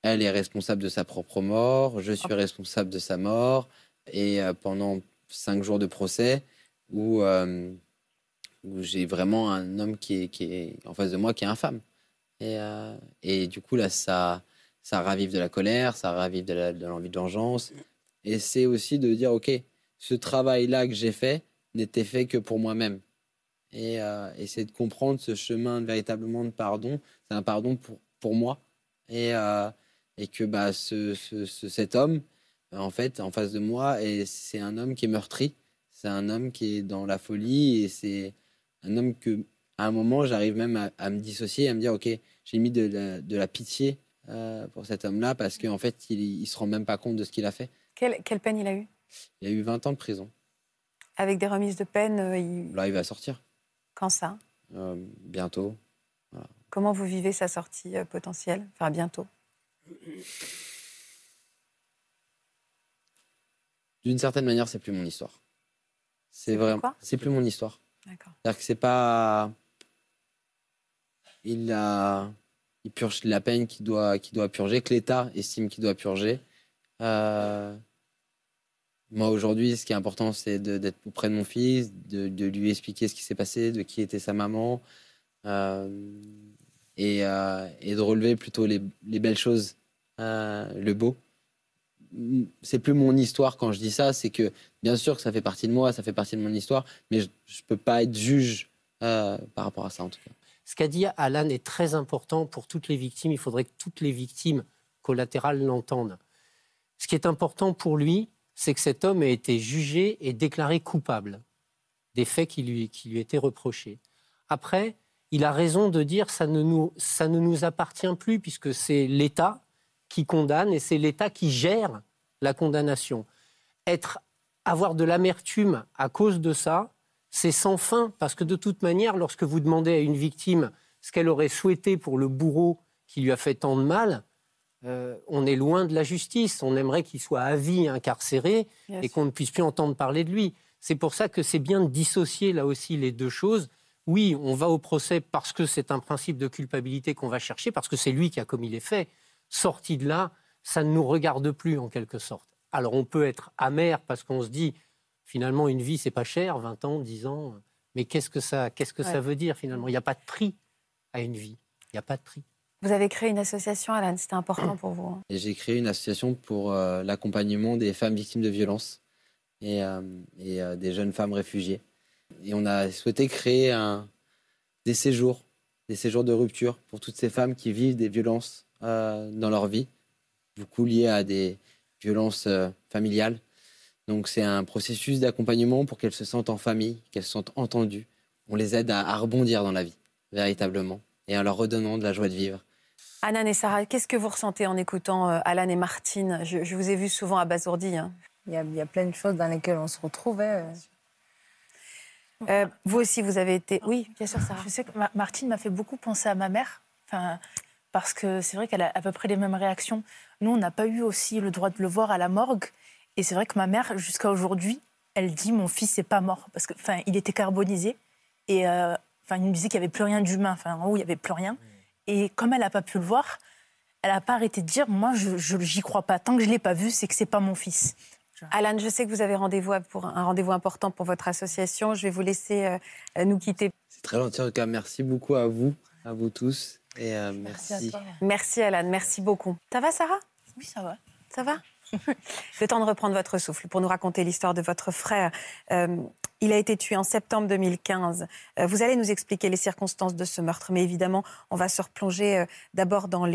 elle est responsable de sa propre mort, je suis responsable de sa mort, et euh, pendant cinq jours de procès, où, où j'ai vraiment un homme qui est, qui est en face de moi qui est infâme. Et, euh, et du coup, là, ça, ça ravive de la colère, ça ravive de l'envie de vengeance. Et c'est aussi de dire, OK, ce travail-là que j'ai fait n'était fait que pour moi-même. Et, euh, c'est de comprendre ce chemin véritablement de pardon. C'est un pardon pour, pour moi. Et, euh, et que bah, ce, ce- ce- cet homme, en fait, en face de moi, c'est un homme qui est meurtri. C'est un homme qui est dans la folie. Et c'est un homme que, à un moment, j'arrive même à, à me dissocier, à me dire, OK, j'ai mis de la, de la pitié euh, pour cet homme-là parce qu'en fait, il ne se rend même pas compte de ce qu'il a fait. Quelle, quelle peine il a eu? Il a eu 20 ans de prison. Avec des remises de peine, euh, il- Là, il va sortir quand ça? Euh, bientôt. Comment vous vivez sa sortie potentielle? Enfin, bientôt. D'une certaine manière, c'est plus mon histoire. C'est C'est vrai, pourquoi c'est plus mon histoire. D'accord. C'est-à-dire que c'est pas. Il a. Il purge la peine qu'il doit, qu'il doit purger, que l'État estime qu'il doit purger. Euh, Moi, aujourd'hui, ce qui est important, c'est d'être auprès de mon fils, de, lui expliquer ce qui s'est passé, de qui était sa maman, euh, et, euh, et de relever plutôt les, les belles choses, le beau. C'est plus mon histoire quand je dis ça, c'est que bien sûr que ça fait partie de moi, ça fait partie de mon histoire, mais je ne peux pas être juge par rapport à ça en tout cas. Ce qu'a dit Alan est très important pour toutes les victimes. Il faudrait que toutes les victimes collatérales l'entendent. Ce qui est important pour lui, c'est que cet homme ait été jugé et déclaré coupable des faits qui lui, étaient reprochés. Après, il a raison de dire ça ne nous, ça ne nous appartient plus puisque c'est l'État qui condamne et c'est l'État qui gère la condamnation. Être, avoir de l'amertume à cause de ça, c'est sans fin parce que de toute manière, lorsque vous demandez à une victime ce qu'elle aurait souhaité pour le bourreau qui lui a fait tant de mal, euh, on est loin de la justice. On aimerait qu'il soit à vie incarcéré et qu'on ne puisse plus entendre parler de lui. C'est pour ça que c'est bien de dissocier là aussi les deux choses. Oui, on va au procès parce que c'est un principe de culpabilité qu'on va chercher, parce que c'est lui qui a commis les faits. Sorti de là, ça ne nous regarde plus en quelque sorte. Alors on peut être amer parce qu'on se dit finalement une vie c'est pas cher, 20 ans, 10 ans, mais qu'est-ce que ça, qu'est-ce que Ouais. ça veut dire finalement? Il n'y a pas de prix à une vie. Il n'y a pas de prix. Vous avez créé une association, Alan, c'était important pour vous. hein. Et j'ai créé une association pour euh, l'accompagnement des femmes victimes de violences et, euh, et, euh, des jeunes femmes réfugiées. Et on a souhaité créer un, des séjours, des séjours de rupture pour toutes ces femmes qui vivent des violences euh, dans leur vie, beaucoup liées à des violences euh, familiales. Donc c'est un processus d'accompagnement pour qu'elles se sentent en famille, qu'elles se sentent entendues. On les aide à, à rebondir dans la vie, véritablement, et en leur redonnant de la joie de vivre. Anan et Sarah, qu'est-ce que vous ressentez en écoutant euh, Alan et Martine? Je, je vous ai vu souvent abasourdis. hein. Il y, a, il y a plein de choses dans lesquelles on se retrouve. hein. Euh, vous aussi, vous avez été. Oui, bien sûr, Sarah. Je sais que Ma- Martine m'a fait beaucoup penser à ma mère, enfin, parce que c'est vrai qu'elle a à peu près les mêmes réactions. Nous, on n'a pas eu aussi le droit de le voir à la morgue. Et c'est vrai que ma mère, jusqu'à aujourd'hui, elle dit mon fils n'est pas mort parce que, enfin, il était carbonisé et, euh, enfin, il me disait qu'il n'y avait plus rien d'humain. Enfin, en haut, il n'y avait plus rien. Et comme elle n'a pas pu le voir, elle n'a pas arrêté de dire moi, je j'y crois pas. Tant que je l'ai pas vu, c'est que c'est pas mon fils. Alan, je sais que vous avez rendez-vous pour un rendez-vous important pour votre association. Je vais vous laisser euh, nous quitter. C'est très gentil. En tout cas, merci beaucoup à vous, à vous tous. Et euh, merci. Merci Alan, merci beaucoup. Ça va Sarah? Oui, ça va. Ça va? Le temps de reprendre votre souffle pour nous raconter l'histoire de votre frère. Euh, il a été tué en septembre 2015. Euh, vous allez nous expliquer les circonstances de ce meurtre, mais évidemment, on va se replonger euh, d'abord dans,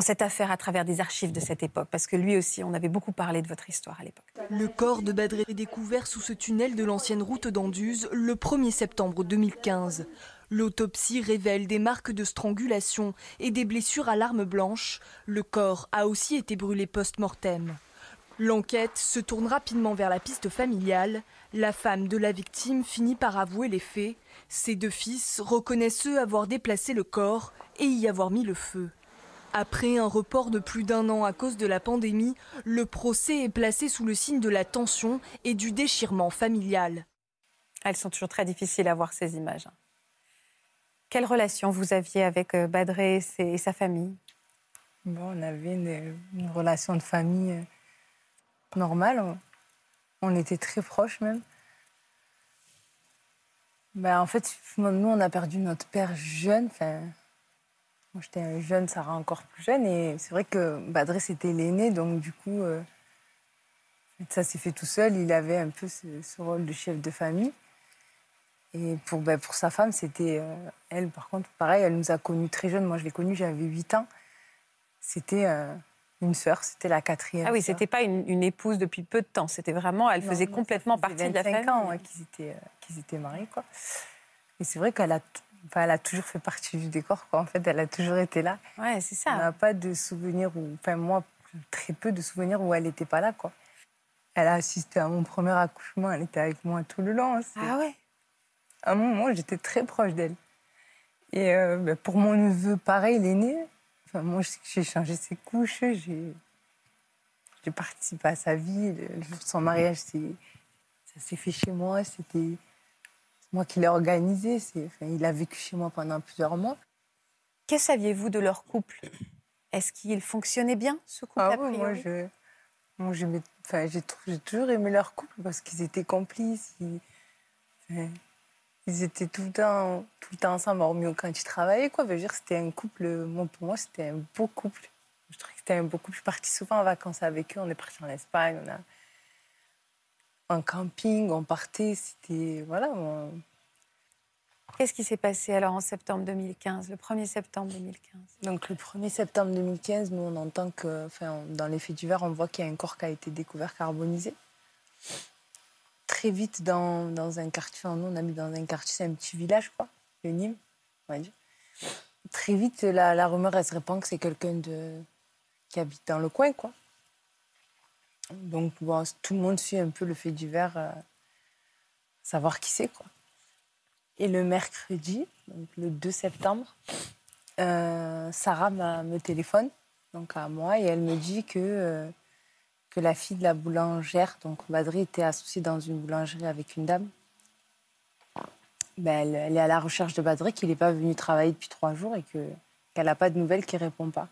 cette affaire à travers des archives de cette époque, parce que lui aussi, on avait beaucoup parlé de votre histoire à l'époque. Le corps de Badré est découvert sous ce tunnel de l'ancienne route d'Anduze le 1er septembre 2015. L'autopsie révèle des marques de strangulation et des blessures à l'arme blanche. Le corps a aussi été brûlé post-mortem. L'enquête se tourne rapidement vers la piste familiale. La femme de la victime finit par avouer les faits. Ses deux fils reconnaissent eux avoir déplacé le corps et y avoir mis le feu. Après un report de plus d'un an à cause de la pandémie, le procès est placé sous le signe de la tension et du déchirement familial. Elles sont toujours très difficiles à voir ces images. Quelle relation vous aviez avec euh, Badré et sa famille? Bon, on avait une, une relation de famille euh, normale. On, était très proches même. Ben, en fait, nous, on a perdu notre père jeune. Enfin, moi, j'étais jeune, Sarah encore plus jeune. Et c'est vrai que Badré, c'était l'aîné. Donc, du coup, euh, ça s'est fait tout seul. Il avait un peu ce rôle de chef de famille. Et pour, ben, pour sa femme, c'était euh, elle, par contre, pareil, elle nous a connus très jeunes. Moi, je l'ai connue, j'avais 8 ans. C'était euh, une sœur, c'était la quatrième. Ah oui, c'était pas une, une épouse depuis peu de temps. C'était vraiment, elle Non, faisait non, complètement faisait partie de la 25 famille. ans ouais, qu'ils étaient, euh, qu'ils étaient mariés, quoi. Et c'est vrai qu'elle a, t- enfin, elle a toujours fait partie du décor, quoi. En fait, elle a toujours été là. Ouais, c'est On ça. n'a pas de souvenirs où, enfin moi, très peu de souvenirs où elle n'était pas là, quoi. Elle a assisté à mon premier accouchement, elle était avec moi tout le long. C'est- Ah ouais À un moment, j'étais très proche d'elle. Et euh, ben, pour mon neveu, pareil, l'aîné, enfin, moi, j'ai changé ses couches, j'ai participé à sa vie. Le, le jour de son mariage, c'est- ça s'est fait chez moi, c'était c'est moi qui l'ai organisé. Enfin, il a vécu chez moi pendant plusieurs mois. Que saviez-vous de leur couple? Est-ce qu'il fonctionnait bien, ce couple Ah oui, moi, je, j'ai toujours aimé leur couple parce qu'ils étaient complices. Ils, ils étaient tout le temps, tout le temps ensemble, hormis quand ils travaillaient. Quoi. Je veux dire, c'était un couple, moi, pour moi, c'était un beau couple. Je trouvais que c'était un beau couple. Je suis partie souvent en vacances avec eux. On est parti en Espagne, on a en camping, on partait. C'était, voilà, on- Qu'est-ce qui s'est passé alors en septembre 2015, le 1er septembre 2015 Donc le 1er septembre 2015, nous on entend que, enfin, on- dans les faits divers, on voit qu'il y a un corps qui a été découvert carbonisé. Très vite dans, dans un quartier, enfin, nous on habite dans un quartier, c'est un petit village quoi, le Nîmes, on va. Très vite, la, la rumeur elle se répand que c'est quelqu'un de qui habite dans le coin quoi. Donc bon, tout le monde suit un peu le fait divers, euh, savoir qui c'est quoi. Et le mercredi, le 2 septembre, euh, Sarah me téléphone, donc à moi, et elle me dit que, euh, que la fille de la boulangère, donc Badri, était associée dans une boulangerie avec une dame. Ben, elle, est à la recherche de Badri, qu'il n'est pas venu travailler depuis trois jours et que- qu'elle n'a pas de nouvelles, qu'il ne répond pas.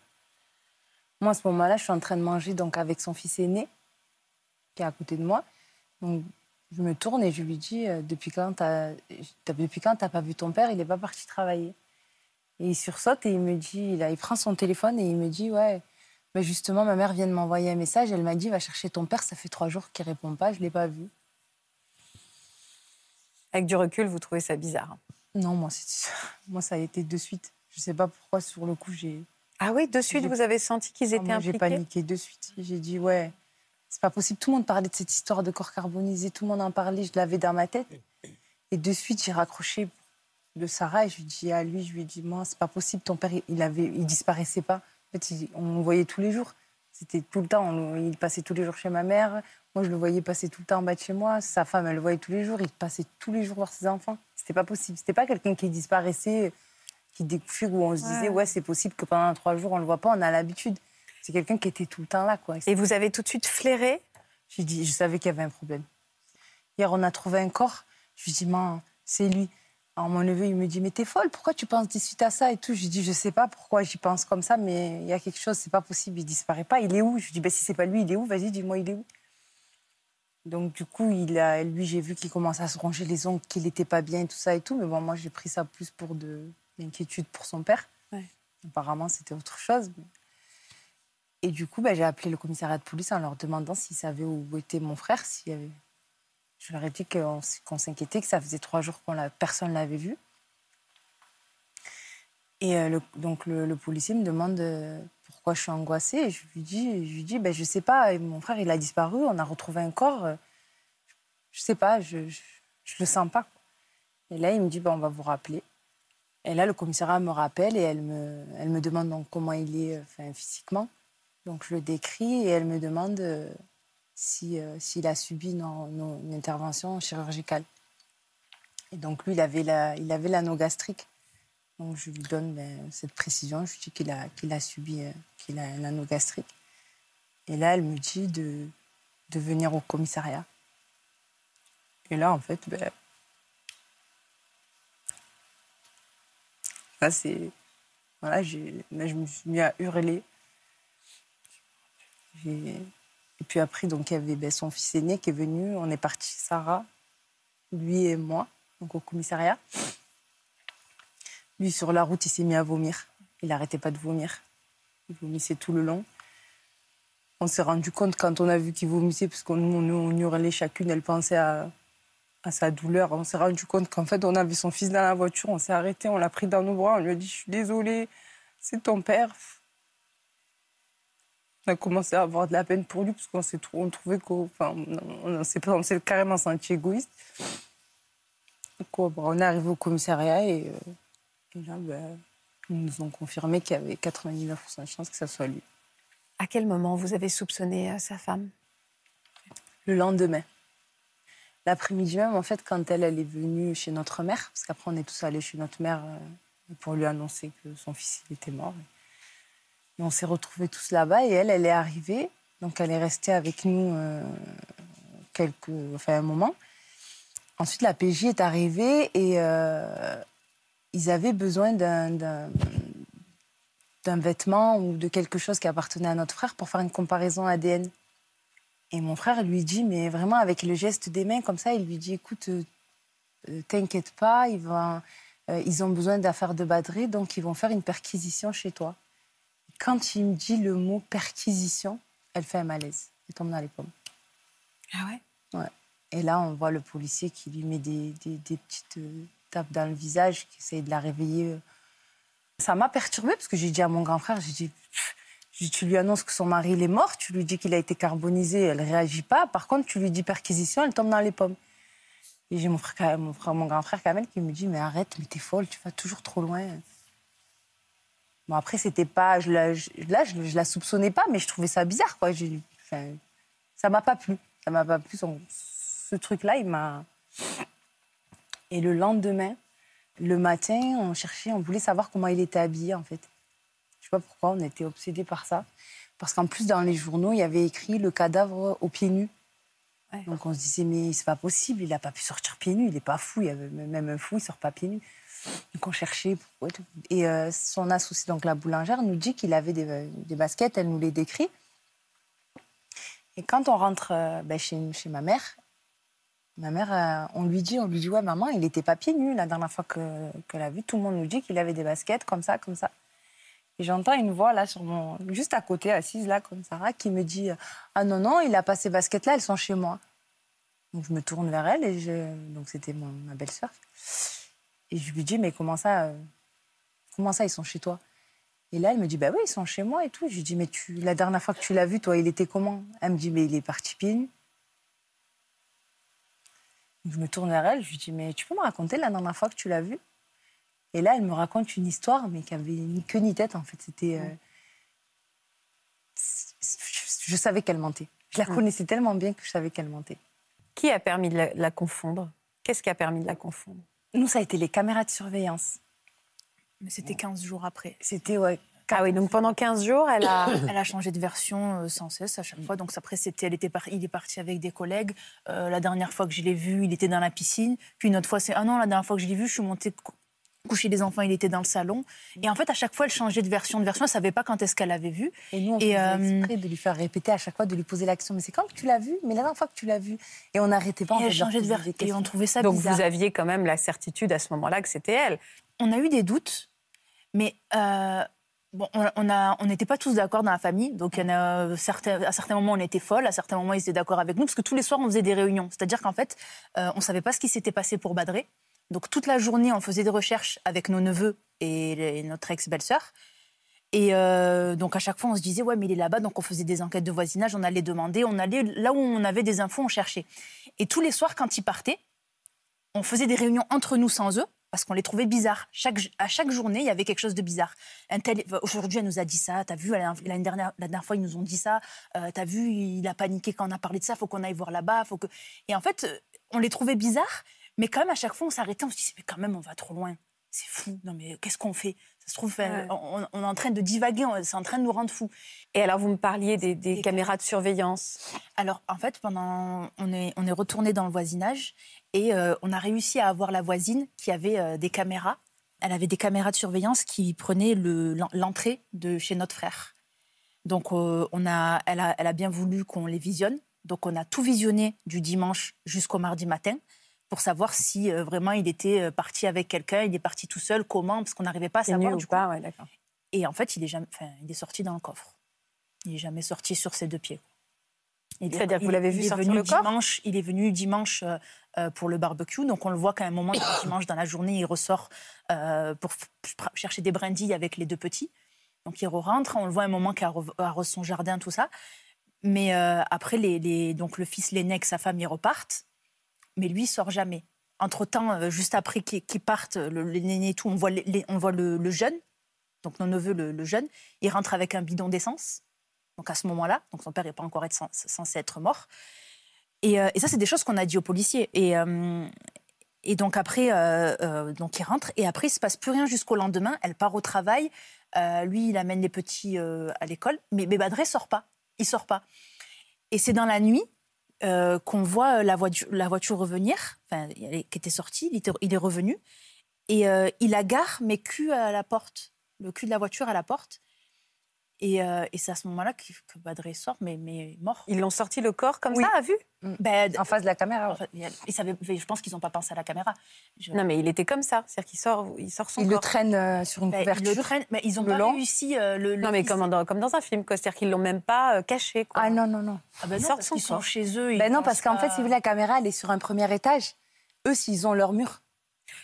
Moi, à ce moment-là, je suis en train de manger donc, avec son fils aîné, qui est à côté de moi. Donc, je me tourne et je lui dis euh, Depuis quand t'as depuis quand t'as pas vu ton père? Il n'est pas parti travailler. Et il sursaute et il me dit il, il prend son téléphone et il me dit Ouais, mais justement, ma mère vient de m'envoyer un message. Elle m'a dit Va chercher ton père, ça fait trois jours qu'il répond pas, je ne l'ai pas vu. Avec du recul, vous trouvez ça bizarre hein Non, moi, moi ça a été de suite. Je ne sais pas pourquoi, sur le coup, j'ai. Ah oui, de suite, J'ai- vous avez senti qu'ils Ah, étaient moi, J'ai impliqués paniqué de suite. J'ai dit Ouais, c'est pas possible. Tout le monde parlait de cette histoire de corps carbonisé, tout le monde en parlait, je l'avais dans ma tête. Et de suite, j'ai raccroché de Sarah et je lui dis à lui, je lui ai dit, moi, c'est pas possible, ton père, il, avait, il disparaissait pas. En fait, il- on le voyait tous les jours. C'était tout le temps. on- il passait tous les jours chez ma mère. Moi, je le voyais passer tout le temps en bas de chez moi. Sa femme, elle le voyait tous les jours. Il passait tous les jours voir ses enfants. C'était pas possible. C'était pas quelqu'un qui disparaissait, qui découvrait, où on se disait, Ouais. ouais, c'est possible que pendant trois jours, on le voit pas, on a l'habitude. C'est quelqu'un qui était tout le temps là, quoi. Et vous avez tout de suite flairé? J'ai dit, je savais qu'il y avait un problème. Hier, on a trouvé un corps. Je lui dis, c'est lui. Alors, mon neveu, il me dit, mais t'es folle, pourquoi tu penses de suite à ça et tout? Je lui dis, je sais pas pourquoi j'y pense comme ça, mais il y a quelque chose, c'est pas possible, il disparaît pas. Il est où? Je lui dis, ben, si c'est pas lui, il est où? Vas-y, dis-moi, il est où? Donc, du coup, il a, lui, j'ai vu qu'il commençait à se ronger les ongles, qu'il était pas bien et tout ça et tout. Mais bon, moi, j'ai pris ça plus pour de l'inquiétude pour son père. Ouais. Apparemment, c'était autre chose. Et du coup, ben, j'ai appelé le commissariat de police en leur demandant s'ils savaient où était mon frère. S'il y avait... Je leur ai dit qu'on s'inquiétait, que ça faisait trois jours qu'on personne ne l'avait vu. Et euh, donc le, policier me demande euh, pourquoi je suis angoissée. Je lui dis, je lui dis ben, je sais pas, mon frère il a disparu, on a retrouvé un corps. euh, je sais pas, je, je, le sens pas. Et là, il me dit, ben, on va vous rappeler. Et là, le commissariat me rappelle et elle me, elle me demande donc comment il est euh, physiquement. Donc je le décris et elle me demande euh, si, s'il a subi une, intervention chirurgicale. Et donc lui, il avait, la, gastrique. Donc je lui donne ben, cette précision, je lui dis qu'il a, a subi, euh, qu'il a un anneau gastrique. Et là, elle me dit de, de venir au commissariat. Et là, en fait, ben, là, c'est... Voilà, je me suis mis à hurler. Et puis après, donc, il y avait ben, son fils aîné qui est venu. On est parti, Sarah, lui et moi, donc au commissariat. Lui, sur la route, il s'est mis à vomir. Il n'arrêtait pas de vomir. Il vomissait tout le long. On s'est rendu compte quand on a vu qu'il vomissait, parce qu'on on hurlait chacune, elle pensait à, à sa douleur. On s'est rendu compte qu'en fait, on avait son fils dans la voiture, on s'est arrêté, on l'a pris dans nos bras, on lui a dit Je suis désolée, c'est ton père. On a commencé à avoir de la peine pour lui, parce qu'on s'est trou- on trouvait qu'on enfin, on, s'est on s'est carrément senti égoïste. Donc, bon, on est arrivé au commissariat et, euh, et là, ben, ils nous ont confirmé qu'il y avait 99% de chances que ça soit lui. À quel moment vous avez soupçonné euh, sa femme? Le lendemain. L'après-midi même, en fait, quand elle, elle est venue chez notre mère, parce qu'après on est tous allés chez notre mère euh, pour lui annoncer que son fils il était mort. Et on s'est retrouvés tous là-bas et elle, elle est arrivée. Donc elle est restée avec nous euh, quelques, enfin, un moment. Ensuite, la PJ est arrivée et euh, ils avaient besoin d'un- vêtement ou de quelque chose qui appartenait à notre frère pour faire une comparaison ADN. Et mon frère lui dit, mais vraiment avec le geste des mains comme ça, il lui dit, écoute, euh, t'inquiète pas, ils, vont, euh, ils ont besoin d'affaires de badré, donc ils vont faire une perquisition chez toi. Quand il me dit le mot perquisition, elle fait un malaise. Elle tombe dans les pommes. Ah ouais? Ouais. Et là, on voit le policier qui lui met des, des- des petites euh, tapes dans le visage, qui essaye de la réveiller. Ça m'a perturbée parce que j'ai dit à mon grand frère, j'ai dit, tu lui annonces que son mari il est mort, tu lui dis qu'il a été carbonisé, elle réagit pas. Par contre, tu lui dis perquisition, elle tombe dans les pommes. Et j'ai mon frère, mon frère, mon grand frère Kamel qui me dit, mais arrête, mais t'es folle, tu vas toujours trop loin. Après, c'était pas, je la, là, je, la soupçonnais pas, mais je trouvais ça bizarre, quoi. Ça m'a pas plu. Ça m'a pas plu. ce truc-là, il m'a. Et le lendemain, le matin, on cherchait, on voulait savoir comment il était habillé, en fait. Je sais pas pourquoi, on était obsédés par ça. Parce qu'en plus, dans les journaux, il y avait écrit le cadavre aux pieds nus. Donc on se disait, mais c'est pas possible, il n'a pas pu sortir pieds nus, il n'est pas fou, il y avait même un fou, il sort pas pieds nus. Donc on cherchait. Et euh, son associé, donc la boulangère, nous dit qu'il avait des, des baskets, elle nous les décrit. Et quand on rentre euh, ben, chez, chez ma mère, ma mère, euh, on lui dit, on lui dit, ouais, maman, il n'était pas pieds nus la dernière fois que, que l'a vu. Tout le monde nous dit qu'il avait des baskets comme ça, comme ça. Et j'entends une voix là sur mon, juste à côté, assise là comme Sarah, qui me dit, ah non non, il a pas ces baskets là, elles sont chez moi. Donc je me tourne vers elle et donc c'était ma belle-sœur. Et je lui dis, mais comment ça, euh, comment ça, ils sont chez toi? Et là, elle me dit, bah oui, ils sont chez moi et tout. Je lui dis, mais la dernière fois que tu l'as vu, toi, il était comment? Elle me dit, mais il est parti. Donc, je me tourne vers elle, je lui dis, mais tu peux me raconter la dernière fois que tu l'as vu? Et là, elle me raconte une histoire, mais qui avait ni queue ni tête, en fait. C'était. euh, je savais qu'elle mentait. Je la connaissais tellement bien que je savais qu'elle mentait. Qui a permis de la, la confondre? Qu'est-ce qui a permis de la confondre? Nous, ça a été les caméras de surveillance. Mais c'était 15 jours après. C'était, ouais. Ah oui, donc pendant 15 jours, elle a. Elle a changé de version euh, sans cesse à chaque fois. Donc après, c'était, elle était par- il est parti avec des collègues. Euh, la dernière fois que je l'ai vu, il était dans la piscine. Puis une autre fois, c'est ah non, la dernière fois que je l'ai vu, je suis montée coucher les enfants, il était dans le salon. Et en fait, à chaque fois, elle changeait de version, de version. Elle savait pas quand est-ce qu'elle avait vu. Et nous, on Et, faisait euh, exprès de lui faire répéter à chaque fois, de lui poser la question. Mais c'est quand que tu l'as vu Mais la dernière fois que tu l'as vu. Et on n'arrêtait pas. en Et fait, elle changeait de version. des Et on trouvait ça Donc bizarre. vous aviez quand même la certitude à ce moment-là que c'était elle. On a eu des doutes, mais euh, bon, on on a- on n'était pas tous d'accord dans la famille. Donc, il y en a, euh, certains, à certains moments, on était folles, à certains moments, ils étaient d'accord avec nous, parce que tous les soirs, on faisait des réunions. C'est-à-dire qu'en fait, euh, on ne savait pas ce qui s'était passé pour Badré. Donc, toute la journée, on faisait des recherches avec nos neveux et, notre ex-belle-sœur. Et euh, donc, à chaque fois, on se disait, ouais, mais il est là-bas. Donc, on faisait des enquêtes de voisinage, on allait demander, on allait là où on avait des infos, on cherchait. Et tous les soirs, quand ils partaient, on faisait des réunions entre nous sans eux parce qu'on les trouvait bizarres. À chaque journée, il y avait quelque chose de bizarre. Aujourd'hui, elle nous a dit ça. T'as vu, la, l'année dernière, la dernière fois, ils nous ont dit ça. Euh, T'as vu, il a paniqué quand on a parlé de ça. Faut qu'on aille voir là-bas. Que. Et en fait, on les trouvait bizarres, mais quand même, à chaque fois, on s'arrêtait. On se disait, mais quand même, on va trop loin. C'est fou. Non, mais qu'est-ce qu'on fait? Ça se trouve, Ouais. on, on est en train de divaguer. C'est en train de nous rendre fous. Et alors vous me parliez des, caméras de surveillance. Alors, en fait, pendant, on est, on est retourné dans le voisinage et euh, on a réussi à avoir la voisine qui avait euh, des caméras. Elle avait des caméras de surveillance qui prenaient le- l'en- l'entrée de chez notre frère. Donc, euh, on a, elle, a, elle a bien voulu qu'on les visionne. Donc, on a tout visionné du dimanche jusqu'au mardi matin pour savoir si euh, vraiment il était euh, parti avec quelqu'un, il est parti tout seul, comment, parce qu'on n'arrivait pas à savoir ou du coup. pas ouais, d'accord. Et en fait, il est, jamais, il est sorti dans le coffre. Il n'est jamais sorti sur ses deux pieds. C'est-à-dire que vous l'avez vu sortir le corps dimanche, Il est venu dimanche euh, pour le barbecue. Donc on le voit qu'à un moment, dimanche dans la journée, il ressort euh, pour chercher des brindilles avec les deux petits. Donc il rentre. On le voit à un moment qu'il arrose son jardin, tout ça. Mais euh, après, les, les- donc le fils l'aîné sa femme, ils repartent. Mais lui, il sort jamais. Entre-temps, euh, juste après qu'ils qu'ils partent, le, le néné et tout, on voit, les- les- on voit le, le jeune, donc nos neveux, le, jeune, il rentre avec un bidon d'essence. Donc à ce moment-là, donc son père n'est pas encore censé être mort. Et, euh, et ça, c'est des choses qu'on a dit aux policiers. Et, euh, donc après, donc il rentre. Et après, il se passe plus rien jusqu'au lendemain. Elle part au travail. Lui, il amène les petits à l'école. Mais, mais Badré sort pas. Il sort pas. Et c'est dans la nuit euh, qu'on voit euh, la voiture, la voiture revenir, enfin, qui était sortie, il, est revenu, et euh, il la gare, mais cul à la porte, le cul de la voiture à la porte. Et, euh, et c'est à ce moment-là que, que Badré sort, mais, mais mort. Ils l'ont sorti le corps comme Oui. ça, à vue? Ben, En face de la caméra. en fait, ils savaient- je pense qu'ils n'ont pas pensé à la caméra. Je- Non, mais il était comme ça. C'est-à-dire qu'il sort, il sort son Ils le corps. traînent euh, sur une Ben, ils couverture. le traînent, mais ils n'ont le pas long. réussi. euh, le, le Non, mais comme dans, comme dans un film. C'est-à-dire qu'ils l'ont même pas euh, caché. Quoi. Ah non, non, non. Ah ben ils non, sortent parce son sont corps. chez eux. ils Ben non, parce qu'en fait, si vous voulez, la caméra, elle est sur un premier étage. Eux, s'ils ont leur mur.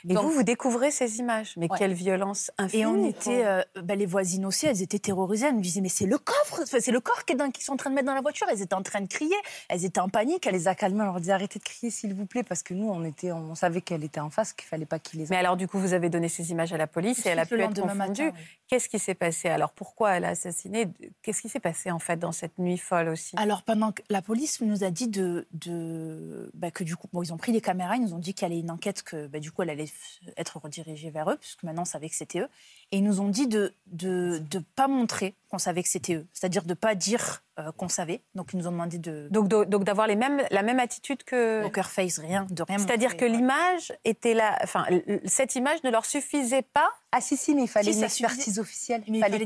Et Donc- vous, vous découvrez ces images. Mais Ouais. quelle violence infinie. Et on était, euh, ben, les voisines aussi, elles étaient terrorisées. Elles nous disaient, mais c'est le coffre, c'est le corps qu'ils sont en train de mettre dans la voiture. Elles étaient en train de crier, elles étaient en panique. Elle les a calmés, on leur dit arrêtez de crier, s'il vous plaît, parce que nous, on, était, on savait qu'elle était en face, qu'il fallait pas qu'ils les Mais alors, du coup, vous avez donné ces images à la police et elle a pu être confondue. oui. Qu'est-ce qui s'est passé Alors, pourquoi elle a assassiné? Qu'est-ce qui s'est passé, en fait, dans cette nuit folle aussi? Alors, pendant que la police nous a dit de, de, bah, que du coup, bon, ils ont pris les caméras, ils nous ont dit qu'il y avait une enquête, que bah, du coup, elle allait f- être redirigée vers eux, puisque maintenant on savait que c'était eux. Et ils nous ont dit de ne de, pas montrer qu'on savait que c'était eux, c'est-à-dire de ne pas dire euh, qu'on savait. Donc, ils nous ont demandé de. Donc, do- donc d'avoir les mêmes, la même attitude que. Poker face, rien, de rien. C'est-à-dire que l'image était là. Enfin, cette image ne leur suffisait pas. Ah si, si, mais il fallait Si, une suffisait. expertise officielle. Mais Il il fallait fallait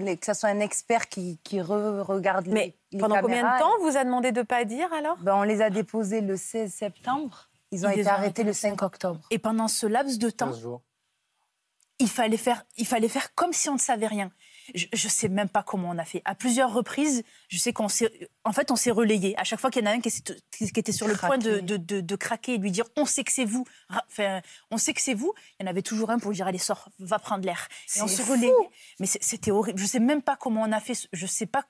que, les- que ça soit un expert qui, qui re- regarde Mais les, les pendant combien de temps vous a demandé de pas dire alors? Ben, On les a déposés le 16 septembre. Ils ont Ils été arrêtés le le 5 octobre. Et pendant ce laps de temps, 15 jours. il fallait faire, il fallait faire comme si on ne savait rien. Je ne sais même pas comment on a fait. À plusieurs reprises, je sais qu'on s'est, en fait, on s'est relayé. À chaque fois qu'il y en a un qui, était sur le point de, Craquer. de, de- de craquer et lui dire, on sait que c'est vous. Enfin, on sait que c'est vous. Il y en avait toujours un pour lui dire, allez sors, va prendre l'air. Et on se relayait. Mais c'était horrible. Je sais même pas comment on a fait. Je sais pas.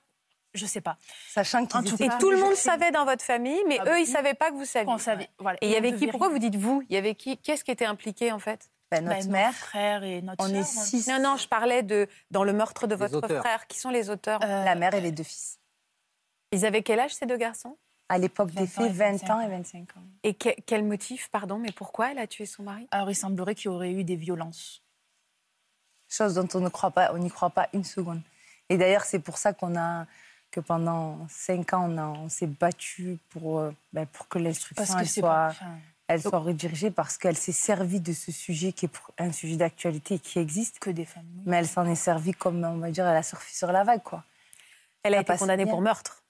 Je sais pas. Sachant qu'ils Et tout le monde savait dans votre famille, mais Ah eux, bah, ils savaient pas que vous saviez. On savait. Voilà. Et il y avait qui? Pourquoi vous dites vous? Il y avait qui? Qu'est-ce qui était impliqué en fait? Ben, Ben, notre mère. frères et notre On sœur, est six. Non, non, je parlais de dans le meurtre de Les votre auteurs. frère. Qui sont les auteurs? Euh, La mère et les deux fils. Ils avaient quel âge ces deux garçons? À l'époque des 20 ans et faits, 20 ans 25 et ans. 25 ans. Et que- quel motif, pardon, mais pourquoi elle a tué son mari? Alors, il semblerait qu'il y aurait eu des violences. Chose dont on ne croit pas, on n'y croit pas une seconde. Et d'ailleurs, c'est pour ça qu'on a que pendant 5 ans, on, a- on s'est battu pour, euh, ben, pour que l'instruction elle soit, pas- elle soit redirigée, parce qu'elle s'est servie de ce sujet qui est un sujet d'actualité qui existe. que des femmes. oui. Mais elle s'en est servie comme, on va dire, elle a surfé sur la vague, quoi. Elle a été condamnée bien. pour meurtre.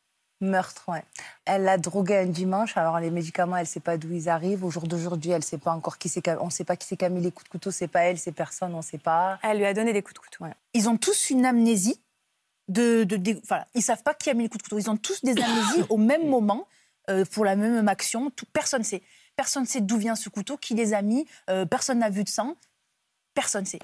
Meurtre, ouais. Elle l'a drogué un dimanche. Alors les médicaments, elle ne sait pas d'où ils arrivent. Au jour d'aujourd'hui, elle sait pas encore qui c'est. On ne sait pas qui c'est qui a mis les coups de couteau. C'est pas elle, c'est personne. On ne sait pas. Elle lui a donné des coups de couteau. Ils ont tous une amnésie. De, de, de- voilà, ils savent pas qui a mis les coups de couteau. Ils ont tous des amnésies au même moment euh, pour la même action. Tout, personne sait. Personne sait d'où vient ce couteau, qui les a mis. euh, personne n'a vu de sang. Personne sait.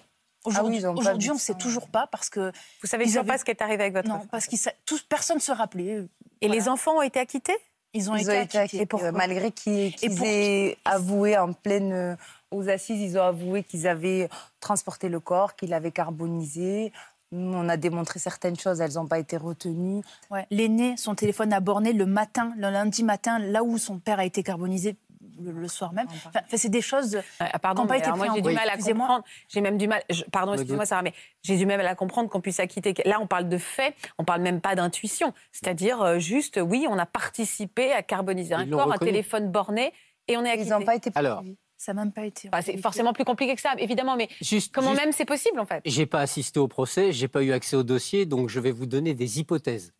Aujourd'hui, ils ont pas aujourd'hui, on ne sait toujours pas parce que Vous savez Ils toujours avaient- pas ce qui est arrivé avec votre non, frère. parce que tous, personne se rappelait. Et les enfants ont été acquittés? Ils ont Ils été ont été acquittés. acquittés, malgré qu'ils pour- aient avoué en pleine euh, aux assises, ils ont avoué qu'ils avaient transporté le corps, qu'ils l'avaient carbonisé. Nous, on a démontré certaines choses, elles n'ont pas été retenues. Ouais. L'aîné, son téléphone a borné le matin, le lundi matin, là où son père a été carbonisé le, le soir même. Enfin, c'est des choses. Ah, pardon, Qui ont pas été alors moi j'ai du compte. mal à comprendre. J'ai même du mal. je- pardon, Me excusez-moi doute. Sarah, mais j'ai du mal à comprendre qu'on puisse acquitter. Là, on parle de faits, on parle même pas d'intuition. C'est-à-dire euh, juste, oui, on a participé à carboniser un Ils corps, un téléphone borné, et on est acquitté. Ils n'ont pas été Alors, poursuivis. Ça n'a même pas été. Enfin, c'est forcément plus compliqué que ça, évidemment, mais Juste, comment juste- même c'est possible en fait J'ai pas assisté au procès, j'ai pas eu accès au dossier, donc je vais vous donner des hypothèses.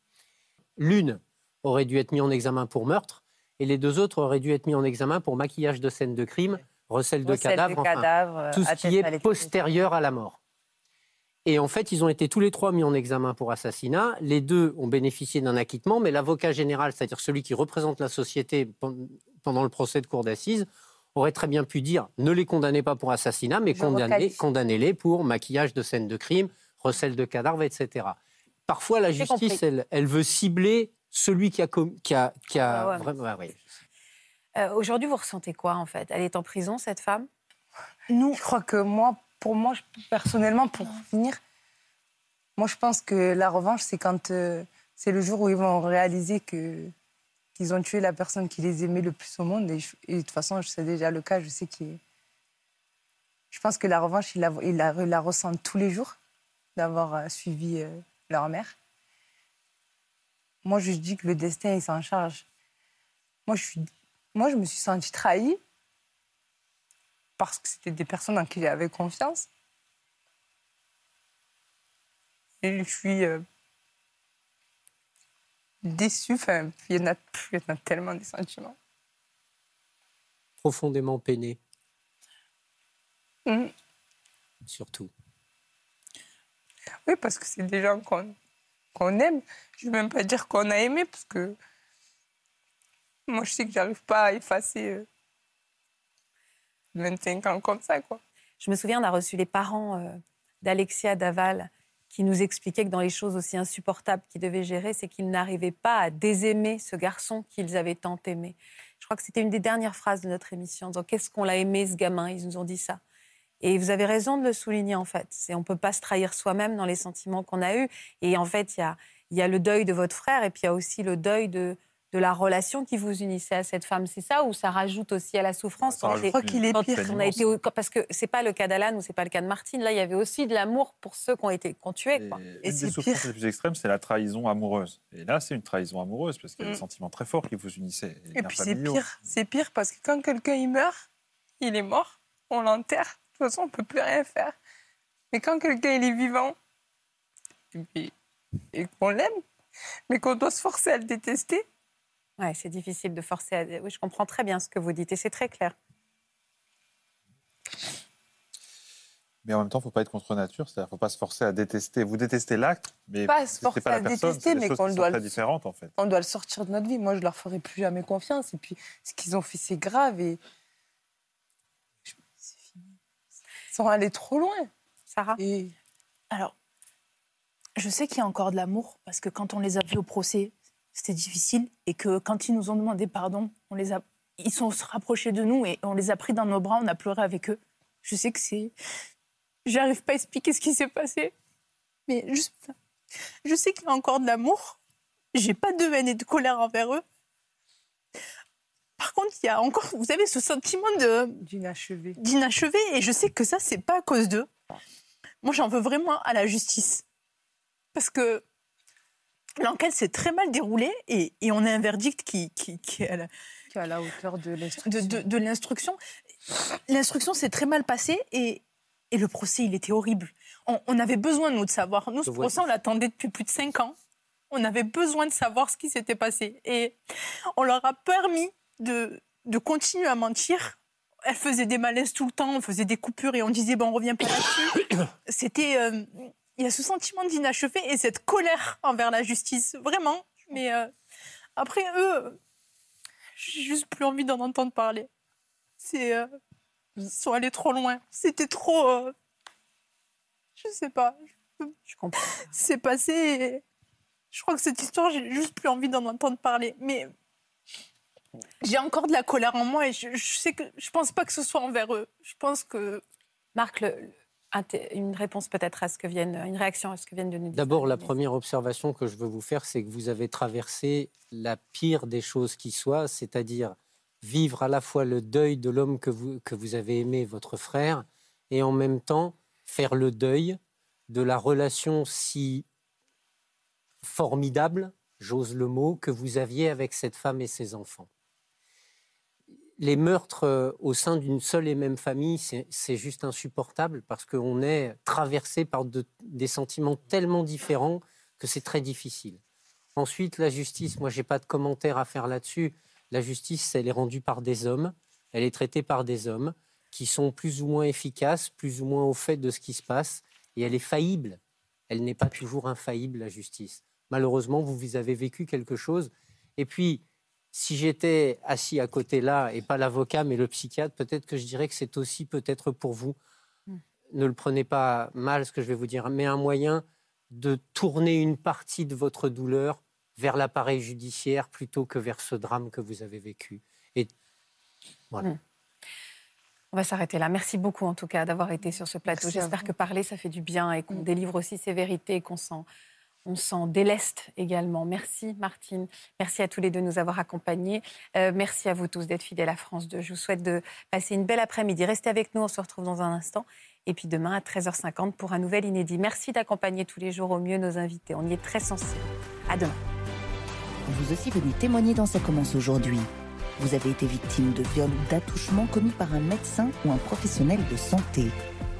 L'une aurait dû être mise en examen pour meurtre, et les deux autres auraient dû être mis en examen pour maquillage de scène de crime, recel de Recel cadavre, enfin, cadavre, euh, tout ce qui est postérieur à la mort. Et en fait, ils ont été tous les trois mis en examen pour assassinat. Les deux ont bénéficié d'un acquittement, mais l'avocat général, c'est-à-dire celui qui représente la société pen- pendant le procès de cour d'assises, aurait très bien pu dire ne les condamnez pas pour assassinat, mais condamnez- condamnez-les pour maquillage de scène de crime, recel de cadavre, etc. Parfois, la justice, elle, elle veut cibler celui qui a, qui a, qui a Ah ouais, mais vraiment. ouais, ouais. Euh, Aujourd'hui, vous ressentez quoi en fait? Elle est en prison, cette femme? Nous, je crois que moi, pour moi, personnellement, pour finir, moi, je pense que la revanche, c'est quand euh, c'est le jour où ils vont réaliser que qu'ils ont tué la personne qui les aimait le plus au monde. Et, de toute façon, sais déjà le cas, je sais qu'il. Je pense que la revanche, ils la, ils la, la ressentent tous les jours d'avoir euh, suivi euh, leur mère. Moi, je dis que le destin, il s'en charge. Moi, je, moi, je me suis sentie trahie parce que c'était des personnes en qui j'avais confiance. Et je suis euh, déçue. Enfin, il y, en a, il y en a tellement des sentiments. Profondément peiné, Mhm. surtout. Oui, parce que c'est des gens qu'on aime. Je ne veux même pas dire qu'on a aimé, parce que moi, je sais que j'arrive pas à effacer euh, 25 ans comme ça, quoi. Je me souviens, on a reçu les parents euh, d'Alexia Daval qui nous expliquaient que dans les choses aussi insupportables qu'ils devaient gérer, c'est qu'ils n'arrivaient pas à désaimer ce garçon qu'ils avaient tant aimé. Je crois que c'était une des dernières phrases de notre émission, en disant qu'est-ce qu'on l'a aimé ce gamin, ils nous ont dit ça. Et vous avez raison de le souligner en fait. On peut pas se trahir soi-même dans les sentiments qu'on a eus. Et en fait, il y a, il y a le deuil de votre frère et puis il y a aussi le deuil de, de la relation qui vous unissait à cette femme. C'est ça ou ça rajoute aussi à la souffrance Ça quand Je crois qu'il est quand pire. on a été parce que c'est pas le cas d'Alan ou c'est pas le cas de Martine. Là, il y avait aussi de l'amour pour ceux qui ont été qui ont tué. Quoi. Et une des souffrances les plus extrêmes, c'est la trahison amoureuse. Et là, c'est une trahison amoureuse parce qu'il y a Mm. des sentiments très forts qui vous unissaient. Et puis c'est pire, c'est pire parce que quand quelqu'un il meurt, il est mort, on l'enterre. De toute façon, on peut plus rien faire. Mais quand quelqu'un il est vivant et, et qu'on l'aime, mais qu'on doit se forcer à le détester, Ouais, c'est difficile de forcer. À... Oui, je comprends très bien ce que vous dites et c'est très clair. Mais en même temps, il ne faut pas être contre nature, c'est-à-dire qu'il ne faut pas se forcer à détester. Vous détestez l'acte, mais Pas vous se forcer pas la à personne. détester, c'est mais qu'on doit très le- différentes, en fait. on doit le sortir de notre vie. Moi, je leur ferai plus jamais confiance. Et puis, ce qu'ils ont fait, c'est grave. Et Je- ils sont allés trop loin. Sarah? Et Alors, je sais qu'il y a encore de l'amour parce que quand on les a vus au procès, c'était difficile et que quand ils nous ont demandé pardon, on les a, ils sont se rapprochés de nous et on les a pris dans nos bras, on a pleuré avec eux. Je sais que c'est, j'arrive pas à expliquer ce qui s'est passé, mais je, je sais qu'il y a encore de l'amour j'ai pas de haine et de colère envers eux. Par contre, il y a encore, vous avez ce sentiment de d'inachevé. d'inachevé, et je sais que ça, c'est pas à cause d'eux. Moi, j'en veux vraiment à la justice, parce que l'enquête s'est très mal déroulée et, et on a un verdict qui, qui, qui est à la, Qui est à la hauteur de l'instruction. de- de l'instruction. L'instruction s'est très mal passée et, et le procès, il était horrible. On, on avait besoin, nous, de savoir. Nous, ce procès, on l'attendait depuis plus de cinq ans. On avait besoin de savoir ce qui s'était passé. Et on leur a permis de, de continuer à mentir. Elle faisait des malaises tout le temps, on faisait des coupures et on disait, ben, on revient pas là-dessus. C'était... euh, il y a ce sentiment d'inachevé et cette colère envers la justice, vraiment. Mais euh, après, eux, j'ai juste plus envie d'en entendre parler. C'est, euh, ils sont allés trop loin. C'était trop, euh, je sais pas. Je comprends. C'est passé. et je crois que cette histoire, j'ai juste plus envie d'en entendre parler. Mais j'ai encore de la colère en moi et je, je sais que je pense pas que ce soit envers eux. Je pense que Marc, le- une réponse peut-être à ce que viennent, une réaction à ce que viennent de nous dire. D'abord, la première observation que je veux vous faire, c'est que vous avez traversé la pire des choses qui soient, c'est-à-dire vivre à la fois le deuil de l'homme que vous, que vous avez aimé, votre frère, et en même temps faire le deuil de la relation si formidable, j'ose le mot, que vous aviez avec cette femme et ses enfants. Les meurtres euh, au sein d'une seule et même famille, c'est juste insupportable parce qu'on est traversé par de- des sentiments tellement différents que c'est très difficile. Ensuite, la justice, moi, j'ai pas de commentaire à faire là-dessus. La justice, elle est rendue par des hommes, elle est traitée par des hommes qui sont plus ou moins efficaces, plus ou moins au fait de ce qui se passe, et elle est faillible. Elle n'est pas toujours infaillible, la justice. Malheureusement, vous, vous avez vécu quelque chose. Et puis, si j'étais assis à côté là, et pas l'avocat, mais le psychiatre, peut-être que je dirais que c'est aussi peut-être pour vous. Ne le prenez pas mal, ce que je vais vous dire, mais un moyen de tourner une partie de votre douleur vers l'appareil judiciaire plutôt que vers ce drame que vous avez vécu. Et voilà. On va s'arrêter là. Merci beaucoup en tout cas d'avoir été sur ce plateau. J'espère que parler, ça fait du bien et qu'on délivre aussi ces vérités, qu'on s'en, on s'en déleste également. Merci Martine. Merci à tous les deux de nous avoir accompagnés. Euh, merci à vous tous d'être fidèles à France 2. Je vous souhaite de passer une belle après-midi. Restez avec nous, on se retrouve dans un instant. Et puis demain à 13h50 pour un nouvel inédit. Merci d'accompagner tous les jours au mieux nos invités. On y est très sensibles. À demain. Vous aussi venez témoigner dans Ça commence aujourd'hui. Vous avez été victime de viol ou d'attouchement commis par un médecin ou un professionnel de santé.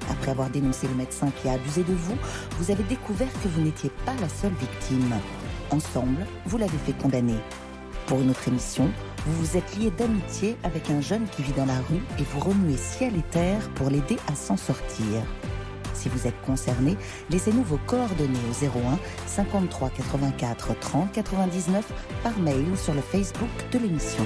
Après avoir dénoncé le médecin qui a abusé de vous, vous avez découvert que vous n'étiez pas la seule victime. Ensemble, vous l'avez fait condamner. Pour une autre émission, vous vous êtes lié d'amitié avec un jeune qui vit dans la rue et vous remuez ciel et terre pour l'aider à s'en sortir. Si vous êtes concerné, laissez-nous vos coordonnées au 01 53 84 30 99 par mail ou sur le Facebook de l'émission.